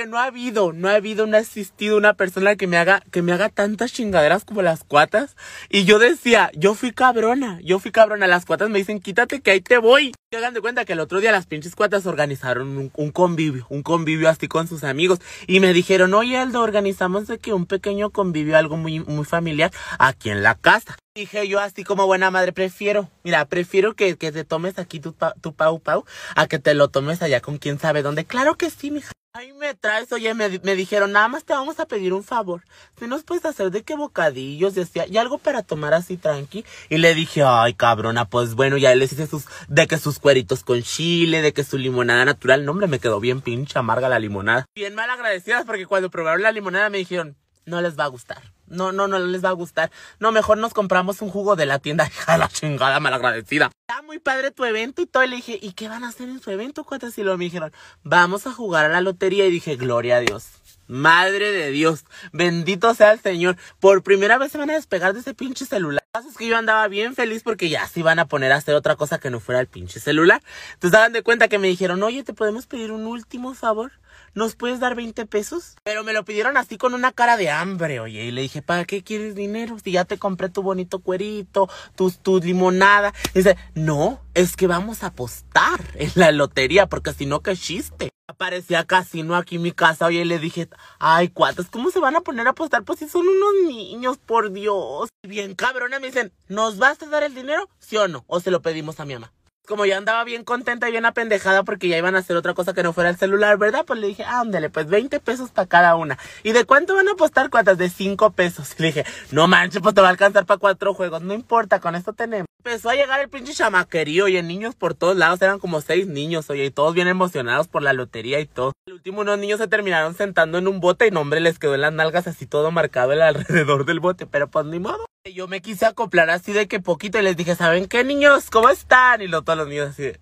que no ha habido, no ha habido, no ha existido una persona que me haga, que me haga tantas chingaderas como las cuatas. Y yo decía, yo fui cabrona, yo fui cabrona. Las cuatas me dicen, quítate que ahí te voy. Y hagan de cuenta que el otro día las pinches cuatas organizaron un, convivio, un convivio así con sus amigos. Y me dijeron, oye Aldo, organizamos que un pequeño convivio, algo muy, muy familiar, aquí en la casa. Dije yo así como buena madre, prefiero, mira, prefiero que, que te tomes aquí tu, tu pau pau a que te lo tomes allá con quién sabe dónde. Claro que sí, mija. Ahí me traes, oye, me, me, dijeron, nada más te vamos a pedir un favor. Si nos puedes hacer de qué bocadillos, decía, y algo para tomar así tranqui. Y le dije, ay, cabrona, pues bueno, ya les hice sus, de que sus cueritos con chile, de que su limonada natural. No, hombre, me quedó bien pinche amarga la limonada. Bien mal agradecidas porque cuando probaron la limonada me dijeron, no les va a gustar. No, no, no les va a gustar. No, mejor nos compramos un jugo de la tienda. Hija la chingada malagradecida. Está muy padre tu evento y todo. Le dije, ¿y qué van a hacer en su evento? Cuántas y lo me dijeron, vamos a jugar a la lotería. Y dije, gloria a Dios. Madre de Dios, bendito sea el Señor. Por primera vez se van a despegar de ese pinche celular. Es que yo andaba bien feliz porque ya se iban a poner a hacer otra cosa que no fuera el pinche celular. Entonces daban de cuenta que me dijeron, oye, ¿te podemos pedir un último favor? ¿Nos puedes dar 20 pesos? Pero me lo pidieron así con una cara de hambre, oye. Y le dije, ¿para qué quieres dinero? Si ya te compré tu bonito cuerito, tu, tu limonada. dice, no, es que vamos a apostar en la lotería, porque si no, qué chiste. Aparecía casino aquí en mi casa, oye, y le dije, ay, cuatas, ¿cómo se van a poner a apostar? Pues si son unos niños, por Dios. Bien cabrona, me dicen, ¿nos vas a dar el dinero? ¿Sí o no? ¿O se lo pedimos a mi mamá? Como ya andaba bien contenta y bien apendejada porque ya iban a hacer otra cosa que no fuera el celular, ¿verdad? Pues le dije, ándale, pues 20 pesos para cada una. ¿Y de cuánto van a apostar cuántas? De 5 pesos. Y le dije, no manches, pues te va a alcanzar para cuatro juegos. No importa, con esto tenemos. Empezó a llegar el pinche chamaquerío y en niños por todos lados, eran como seis niños, oye, y todos bien emocionados por la lotería y todo. El último unos niños se terminaron sentando en un bote y no hombre les quedó en las nalgas así todo marcado alrededor del bote, pero pues ni modo. Yo me quise acoplar así de que poquito y les dije, ¿saben qué niños? ¿Cómo están? Y lo, todos los niños así.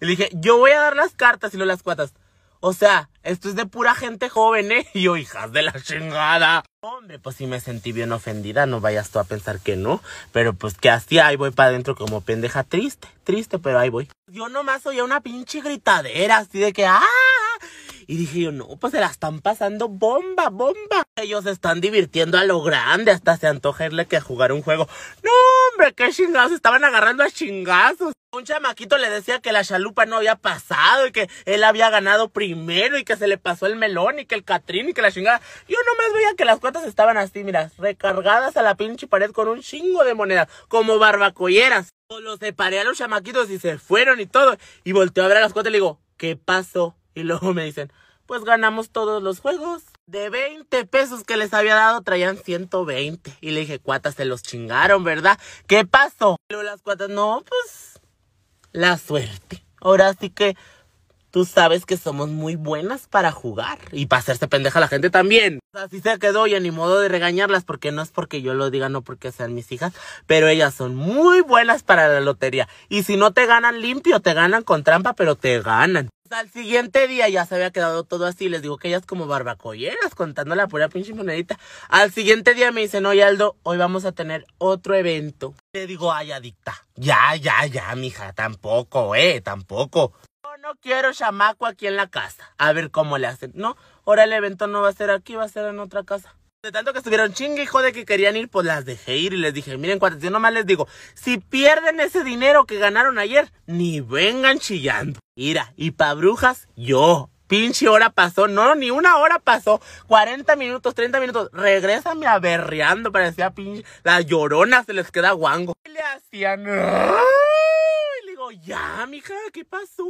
Y le dije, yo voy a dar las cartas y no las cuatas. O sea, esto es de pura gente joven, ¿eh? Yo, hijas de la chingada. Hombre, pues sí me sentí bien ofendida, no vayas tú a pensar que no. Pero pues que así ahí voy para adentro como pendeja triste, triste, pero ahí voy. Yo nomás oía una pinche gritadera así de que ¡ah! Y dije yo, no, pues se la están pasando bomba, bomba. Ellos se están divirtiendo a lo grande, hasta se antoja irle que jugar un juego. No, hombre, qué chingados, estaban agarrando a chingazos. Un chamaquito le decía que la chalupa no había pasado y que él había ganado primero y que se le pasó el melón y que el catrín y que la chingada. Yo nomás veía que las cuotas estaban así, mira, recargadas a la pinche pared con un chingo de monedas, como barbacolleras. Los separé a los chamaquitos y se fueron y todo. Y volteó a ver a las cuotas y le digo, ¿qué pasó? Y luego me dicen, pues ganamos todos los juegos. De 20 pesos que les había dado, traían 120. Y le dije, cuatas, se los chingaron, ¿verdad? ¿Qué pasó? Luego las cuatas, no, pues, la suerte. Ahora sí que tú sabes que somos muy buenas para jugar. Y para hacerse pendeja a la gente también. Así se quedó y ni modo de regañarlas porque no es porque yo lo diga, no porque sean mis hijas. Pero ellas son muy buenas para la lotería. Y si no te ganan limpio, te ganan con trampa, pero te ganan. Al siguiente día ya se había quedado todo así. Les digo que ellas como barbacolleras contando la pura pinche monedita. Al siguiente día me dicen, oye Aldo, hoy vamos a tener otro evento. Le digo, ay, adicta. Ya, ya, ya, mija, tampoco, eh, tampoco. No quiero chamaco aquí en la casa. A ver cómo le hacen. No, ahora el evento no va a ser aquí, va a ser en otra casa. De tanto que estuvieron chingue hijo de que querían ir, pues las dejé ir y les dije, miren cuántas, yo nomás les digo, si pierden ese dinero que ganaron ayer, ni vengan chillando. Mira, y pa' brujas, yo. Pinche hora pasó, no, ni una hora pasó, 40 minutos, 30 minutos, regrésame aberreando, parecía pinche, la llorona se les queda guango. ¿Qué le hacían? Ya, mija, ¿qué pasó?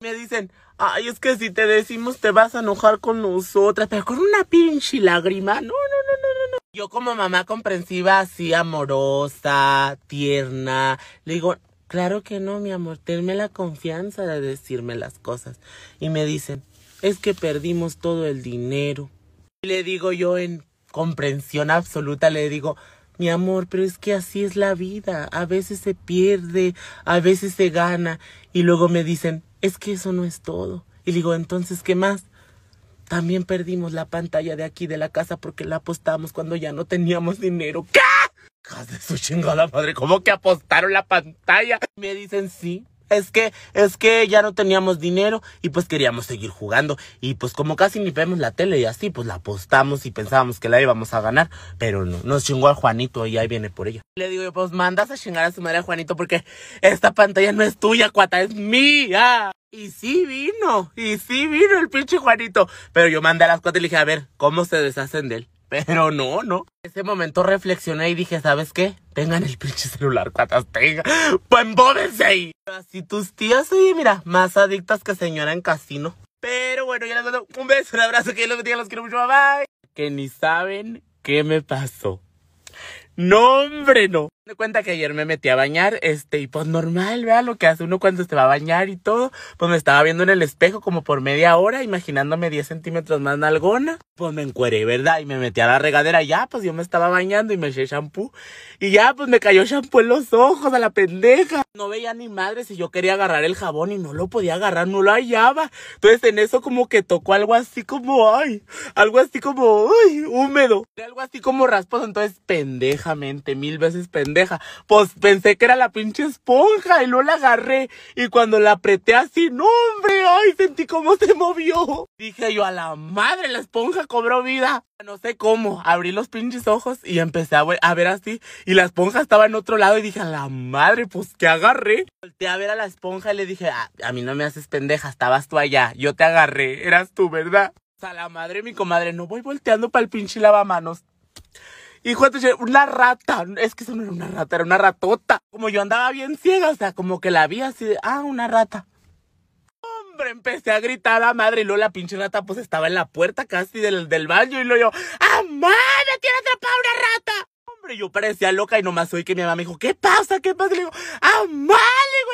Me dicen, ay, es que si te decimos te vas a enojar con nosotras, pero con una pinche lágrima, no, no, no, no, no, no. Yo como mamá comprensiva, así amorosa, tierna, le digo, claro que no, mi amor, tenme la confianza de decirme las cosas. Y me dicen, es que perdimos todo el dinero. Y le digo yo en comprensión absoluta, le digo, mi amor, pero es que así es la vida. A veces se pierde, a veces se gana. Y luego me dicen, es que eso no es todo. Y digo, entonces, ¿qué más? También perdimos la pantalla de aquí de la casa porque la apostamos cuando ya no teníamos dinero. ¿Qué? de su chingada madre, ¿cómo que apostaron la pantalla? Me dicen sí, es que, es que ya no teníamos dinero y pues queríamos seguir jugando. Y pues como casi ni vemos la tele y así, pues la apostamos y pensábamos que la íbamos a ganar. Pero no, nos chingó al Juanito y ahí viene por ella. Le digo yo, pues mandas a chingar a su madre a Juanito porque esta pantalla no es tuya, cuata, es mía. Y sí vino, y sí vino el pinche Juanito. Pero yo mandé a las cuatro y le dije, a ver, ¿cómo se deshacen de él? Pero no, no. En ese momento reflexioné y dije, ¿sabes qué? Tengan el pinche celular, cuatas, tengan. Pues embódense ahí. Así tus tías, oye, mira, más adictas que señora en casino. Pero bueno, ya les mando un beso, un abrazo, que los bendiga, los quiero mucho, bye bye. Que ni saben qué me pasó. No, hombre, no. Me cuenta que ayer me metí a bañar, este, y pues normal, vea lo que hace uno cuando se va a bañar y todo. Pues me estaba viendo en el espejo como por media hora, imaginándome 10 centímetros más nalgona. Pues me encueré, ¿verdad? Y me metí a la regadera, ya, pues yo me estaba bañando y me eché shampoo. Y ya, pues me cayó shampoo en los ojos a la pendeja. No veía ni madre si yo quería agarrar el jabón y no lo podía agarrar, no lo hallaba. Entonces en eso como que tocó algo así como, ay, algo así como, ay, húmedo. Algo así como rasposo, entonces pendejamente, mil veces pendeja pues pensé que era la pinche esponja y luego la agarré. Y cuando la apreté así, no hombre, ay, sentí cómo se movió. Dije yo, a la madre, la esponja cobró vida. No sé cómo, abrí los pinches ojos y empecé a ver, así. Y la esponja estaba en otro lado y dije, a la madre, pues que agarré. Volté a ver a la esponja y le dije, ah, a mí no me haces pendeja, estabas tú allá, yo te agarré, eras tú, ¿verdad? A la madre, mi comadre, no voy volteando para el pinche lavamanos. Hijo de una rata. Es que eso no era una rata, era una ratota. Como yo andaba bien ciega, o sea, como que la vi así de, ah, una rata. Hombre, empecé a gritar a madre y luego la pinche rata pues estaba en la puerta casi del, del baño y luego yo, ¡ah, madre, tiene atrapada una rata! Hombre, yo parecía loca y nomás oí que mi mamá me dijo, ¿qué pasa? ¿Qué pasa? Y le digo, ¡ah, madre,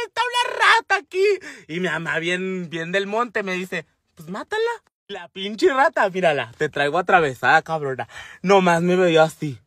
está una rata aquí! Y mi mamá bien, bien del monte me dice, pues mátala. La pinche rata, mírala, te traigo atravesada, cabrona. Nomás me veía así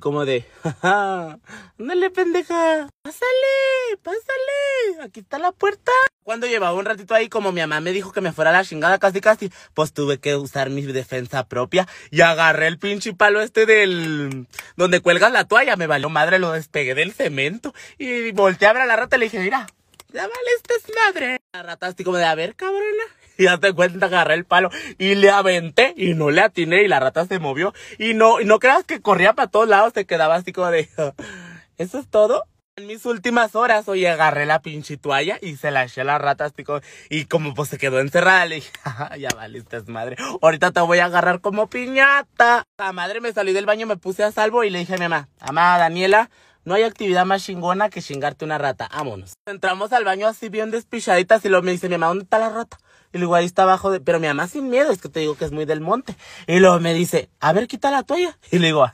Como de, jaja, ándale pendeja, pásale, pásale, aquí está la puerta. Cuando llevaba un ratito ahí, como mi mamá me dijo que me fuera a la chingada casi casi, pues tuve que usar mi defensa propia y agarré el pinche palo este del... donde cuelgas la toalla, me valió madre, lo despegué del cemento y volteé a ver a la rata y le dije, mira, ya vale, esta es madre. La rata así como de, a ver, cabrona. Y ya te cuenta, agarré el palo y le aventé y no le atiné y la rata se movió. Y no, no creas que corría para todos lados, se quedaba así como de, ¿eso es todo? En mis últimas horas, oye, agarré la pinche toalla y se la eché a la rata así como, y como pues se quedó encerrada, le dije, ya valiste madre, ahorita te voy a agarrar como piñata. La madre me salí del baño, me puse a salvo y le dije a mi mamá, mamá Daniela, no hay actividad más chingona que chingarte una rata. Vámonos. Entramos al baño así bien despichaditas y luego me dice mi mamá, ¿dónde está la rata? Y luego ahí está abajo de, pero mi mamá sin miedo, es que te digo que es muy del monte. Y luego me dice, a ver, quita la toalla. Y le digo,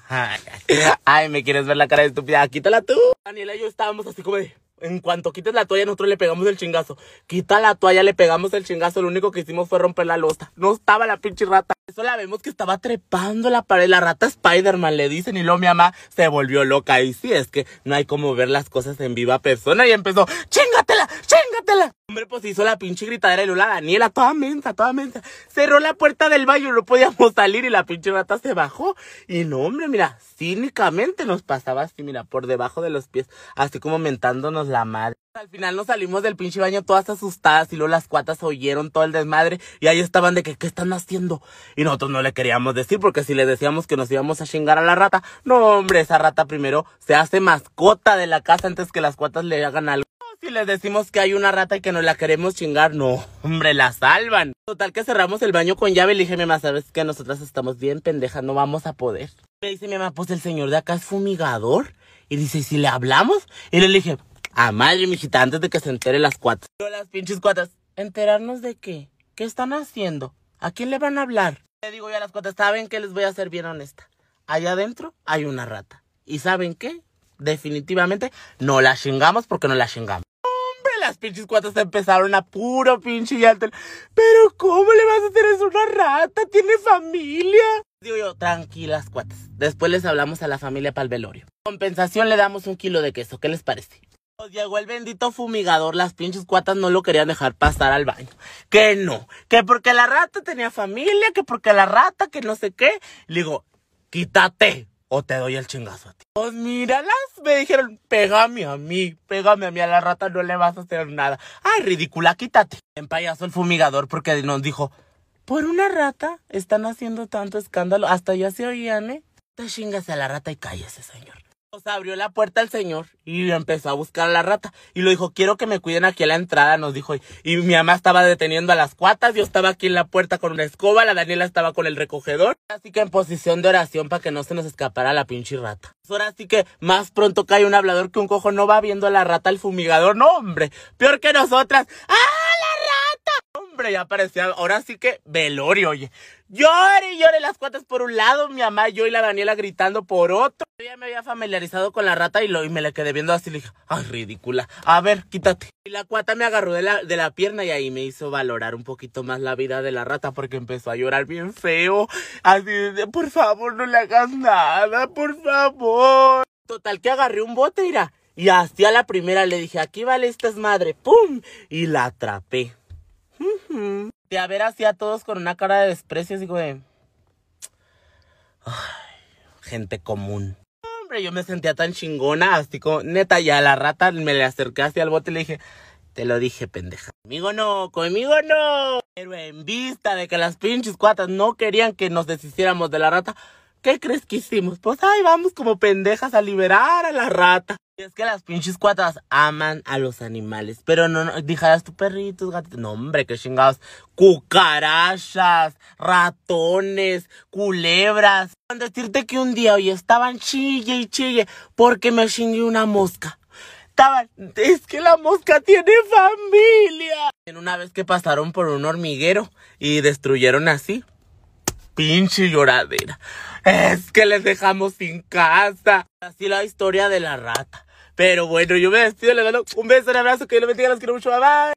ay, me quieres ver la cara de estúpida, quítala tú. Daniela y yo estábamos así como de, en cuanto quites la toalla, nosotros le pegamos el chingazo. Quita la toalla, le pegamos el chingazo. Lo único que hicimos fue romper la losa. No estaba la pinche rata. Eso la vemos que estaba trepando la pared. La rata Spider-Man le dicen. Y luego mi mamá se volvió loca. Y sí, es que no hay como ver las cosas en viva persona. Y empezó, chingatela, chingatela. Hombre, pues hizo la pinche gritadera y luego la Daniela, toda mensa, toda mensa. Cerró la puerta del baño, no podíamos salir y la pinche rata se bajó. Y no, hombre, mira, cínicamente nos pasaba así, mira, por debajo de los pies, así como mentándonos la madre. Al final nos salimos del pinche baño todas asustadas y luego las cuatas oyeron todo el desmadre y ahí estaban de que, ¿qué están haciendo? Y nosotros no le queríamos decir porque si le decíamos que nos íbamos a chingar a la rata, no hombre, esa rata primero se hace mascota de la casa antes que las cuatas le hagan algo. Si les decimos que hay una rata y que nos la queremos chingar, no, hombre, la salvan. Total que cerramos el baño con llave y le dije, mi mamá, sabes que nosotras estamos bien pendejas, no vamos a poder. Me dice mi mamá, pues el señor de acá es fumigador. Y dice, ¿y si le hablamos? Y le dije, a madre, mijita, antes de que se entere las cuatas. Yo las pinches cuatas, ¿enterarnos de qué? ¿Qué están haciendo? ¿A quién le van a hablar? Le digo yo a las cuatas, ¿saben qué? Les voy a ser bien honesta. Allá adentro hay una rata. ¿Y saben qué? Definitivamente no la chingamos porque no la chingamos las pinches cuatas empezaron a puro pinche llanto. Pero ¿cómo le vas a hacer eso una rata? Tiene familia. Digo yo, tranquilas cuatas. Después les hablamos a la familia para el velorio. Compensación le damos un kilo de queso. ¿Qué les parece? Llegó el bendito fumigador, las pinches cuatas no lo querían dejar pasar al baño. Que no, que porque la rata tenía familia, que porque la rata, que no sé qué. Le digo, quítate, o te doy el chingazo a ti. Pues míralas, me dijeron, pégame a mí, pégame a mí, a la rata no le vas a hacer nada. Ay, ridícula, quítate. En payaso el fumigador porque nos dijo, por una rata están haciendo tanto escándalo, hasta ya se oían, ¿eh? Te chingas a la rata y cállese, señor. Nos abrió la puerta el señor y empezó a buscar a la rata. Y lo dijo, quiero que me cuiden aquí a la entrada, nos dijo. Y mi mamá estaba deteniendo a las cuatas, yo estaba aquí en la puerta con una escoba, la Daniela estaba con el recogedor. Así que en posición de oración para que no se nos escapara la pinche rata. Ahora sí que más pronto cae un hablador que un cojo no va viendo a la rata al fumigador. No, hombre, peor que nosotras. ¡Ah, la! Hombre, ya parecía, ahora sí que velorio, oye. Llore y llore las cuatas por un lado, mi mamá, yo y la Daniela gritando por otro. Yo ya me había familiarizado con la rata y, lo, y me le quedé viendo así. Le dije, ay, ridícula. A ver, quítate. Y la cuata me agarró de la, de la pierna y ahí me hizo valorar un poquito más la vida de la rata porque empezó a llorar bien feo. Así de, por favor, no le hagas nada, por favor. Total que agarré un bote, mira. Y así a la primera le dije, aquí vale esta es madre. ¡Pum! Y la atrapé. De a ver así a todos con una cara de desprecio, así de... Ay, gente común. Hombre, yo me sentía tan chingona, así como, neta, ya la rata me le acerqué hacia el bote y le dije, te lo dije, pendeja. Conmigo no, conmigo no. Pero en vista de que las pinches cuatas no querían que nos deshiciéramos de la rata, ¿qué crees que hicimos? Pues ahí vamos como pendejas a liberar a la rata. Es que las pinches cuatas aman a los animales. Pero no, no dijeras tu perritos, gatitos. No, hombre, qué chingados. Cucarachas, ratones, culebras. Decirte que un día, hoy estaban chille y chille porque me chingué una mosca. Estaban, es que la mosca tiene familia. En una vez que pasaron por un hormiguero y destruyeron así. Pinche lloradera. Es que les dejamos sin casa. Así la historia de la rata. Pero bueno, yo me despido, le doy un beso, un abrazo, que lo bendiga, los quiero mucho, bye bye.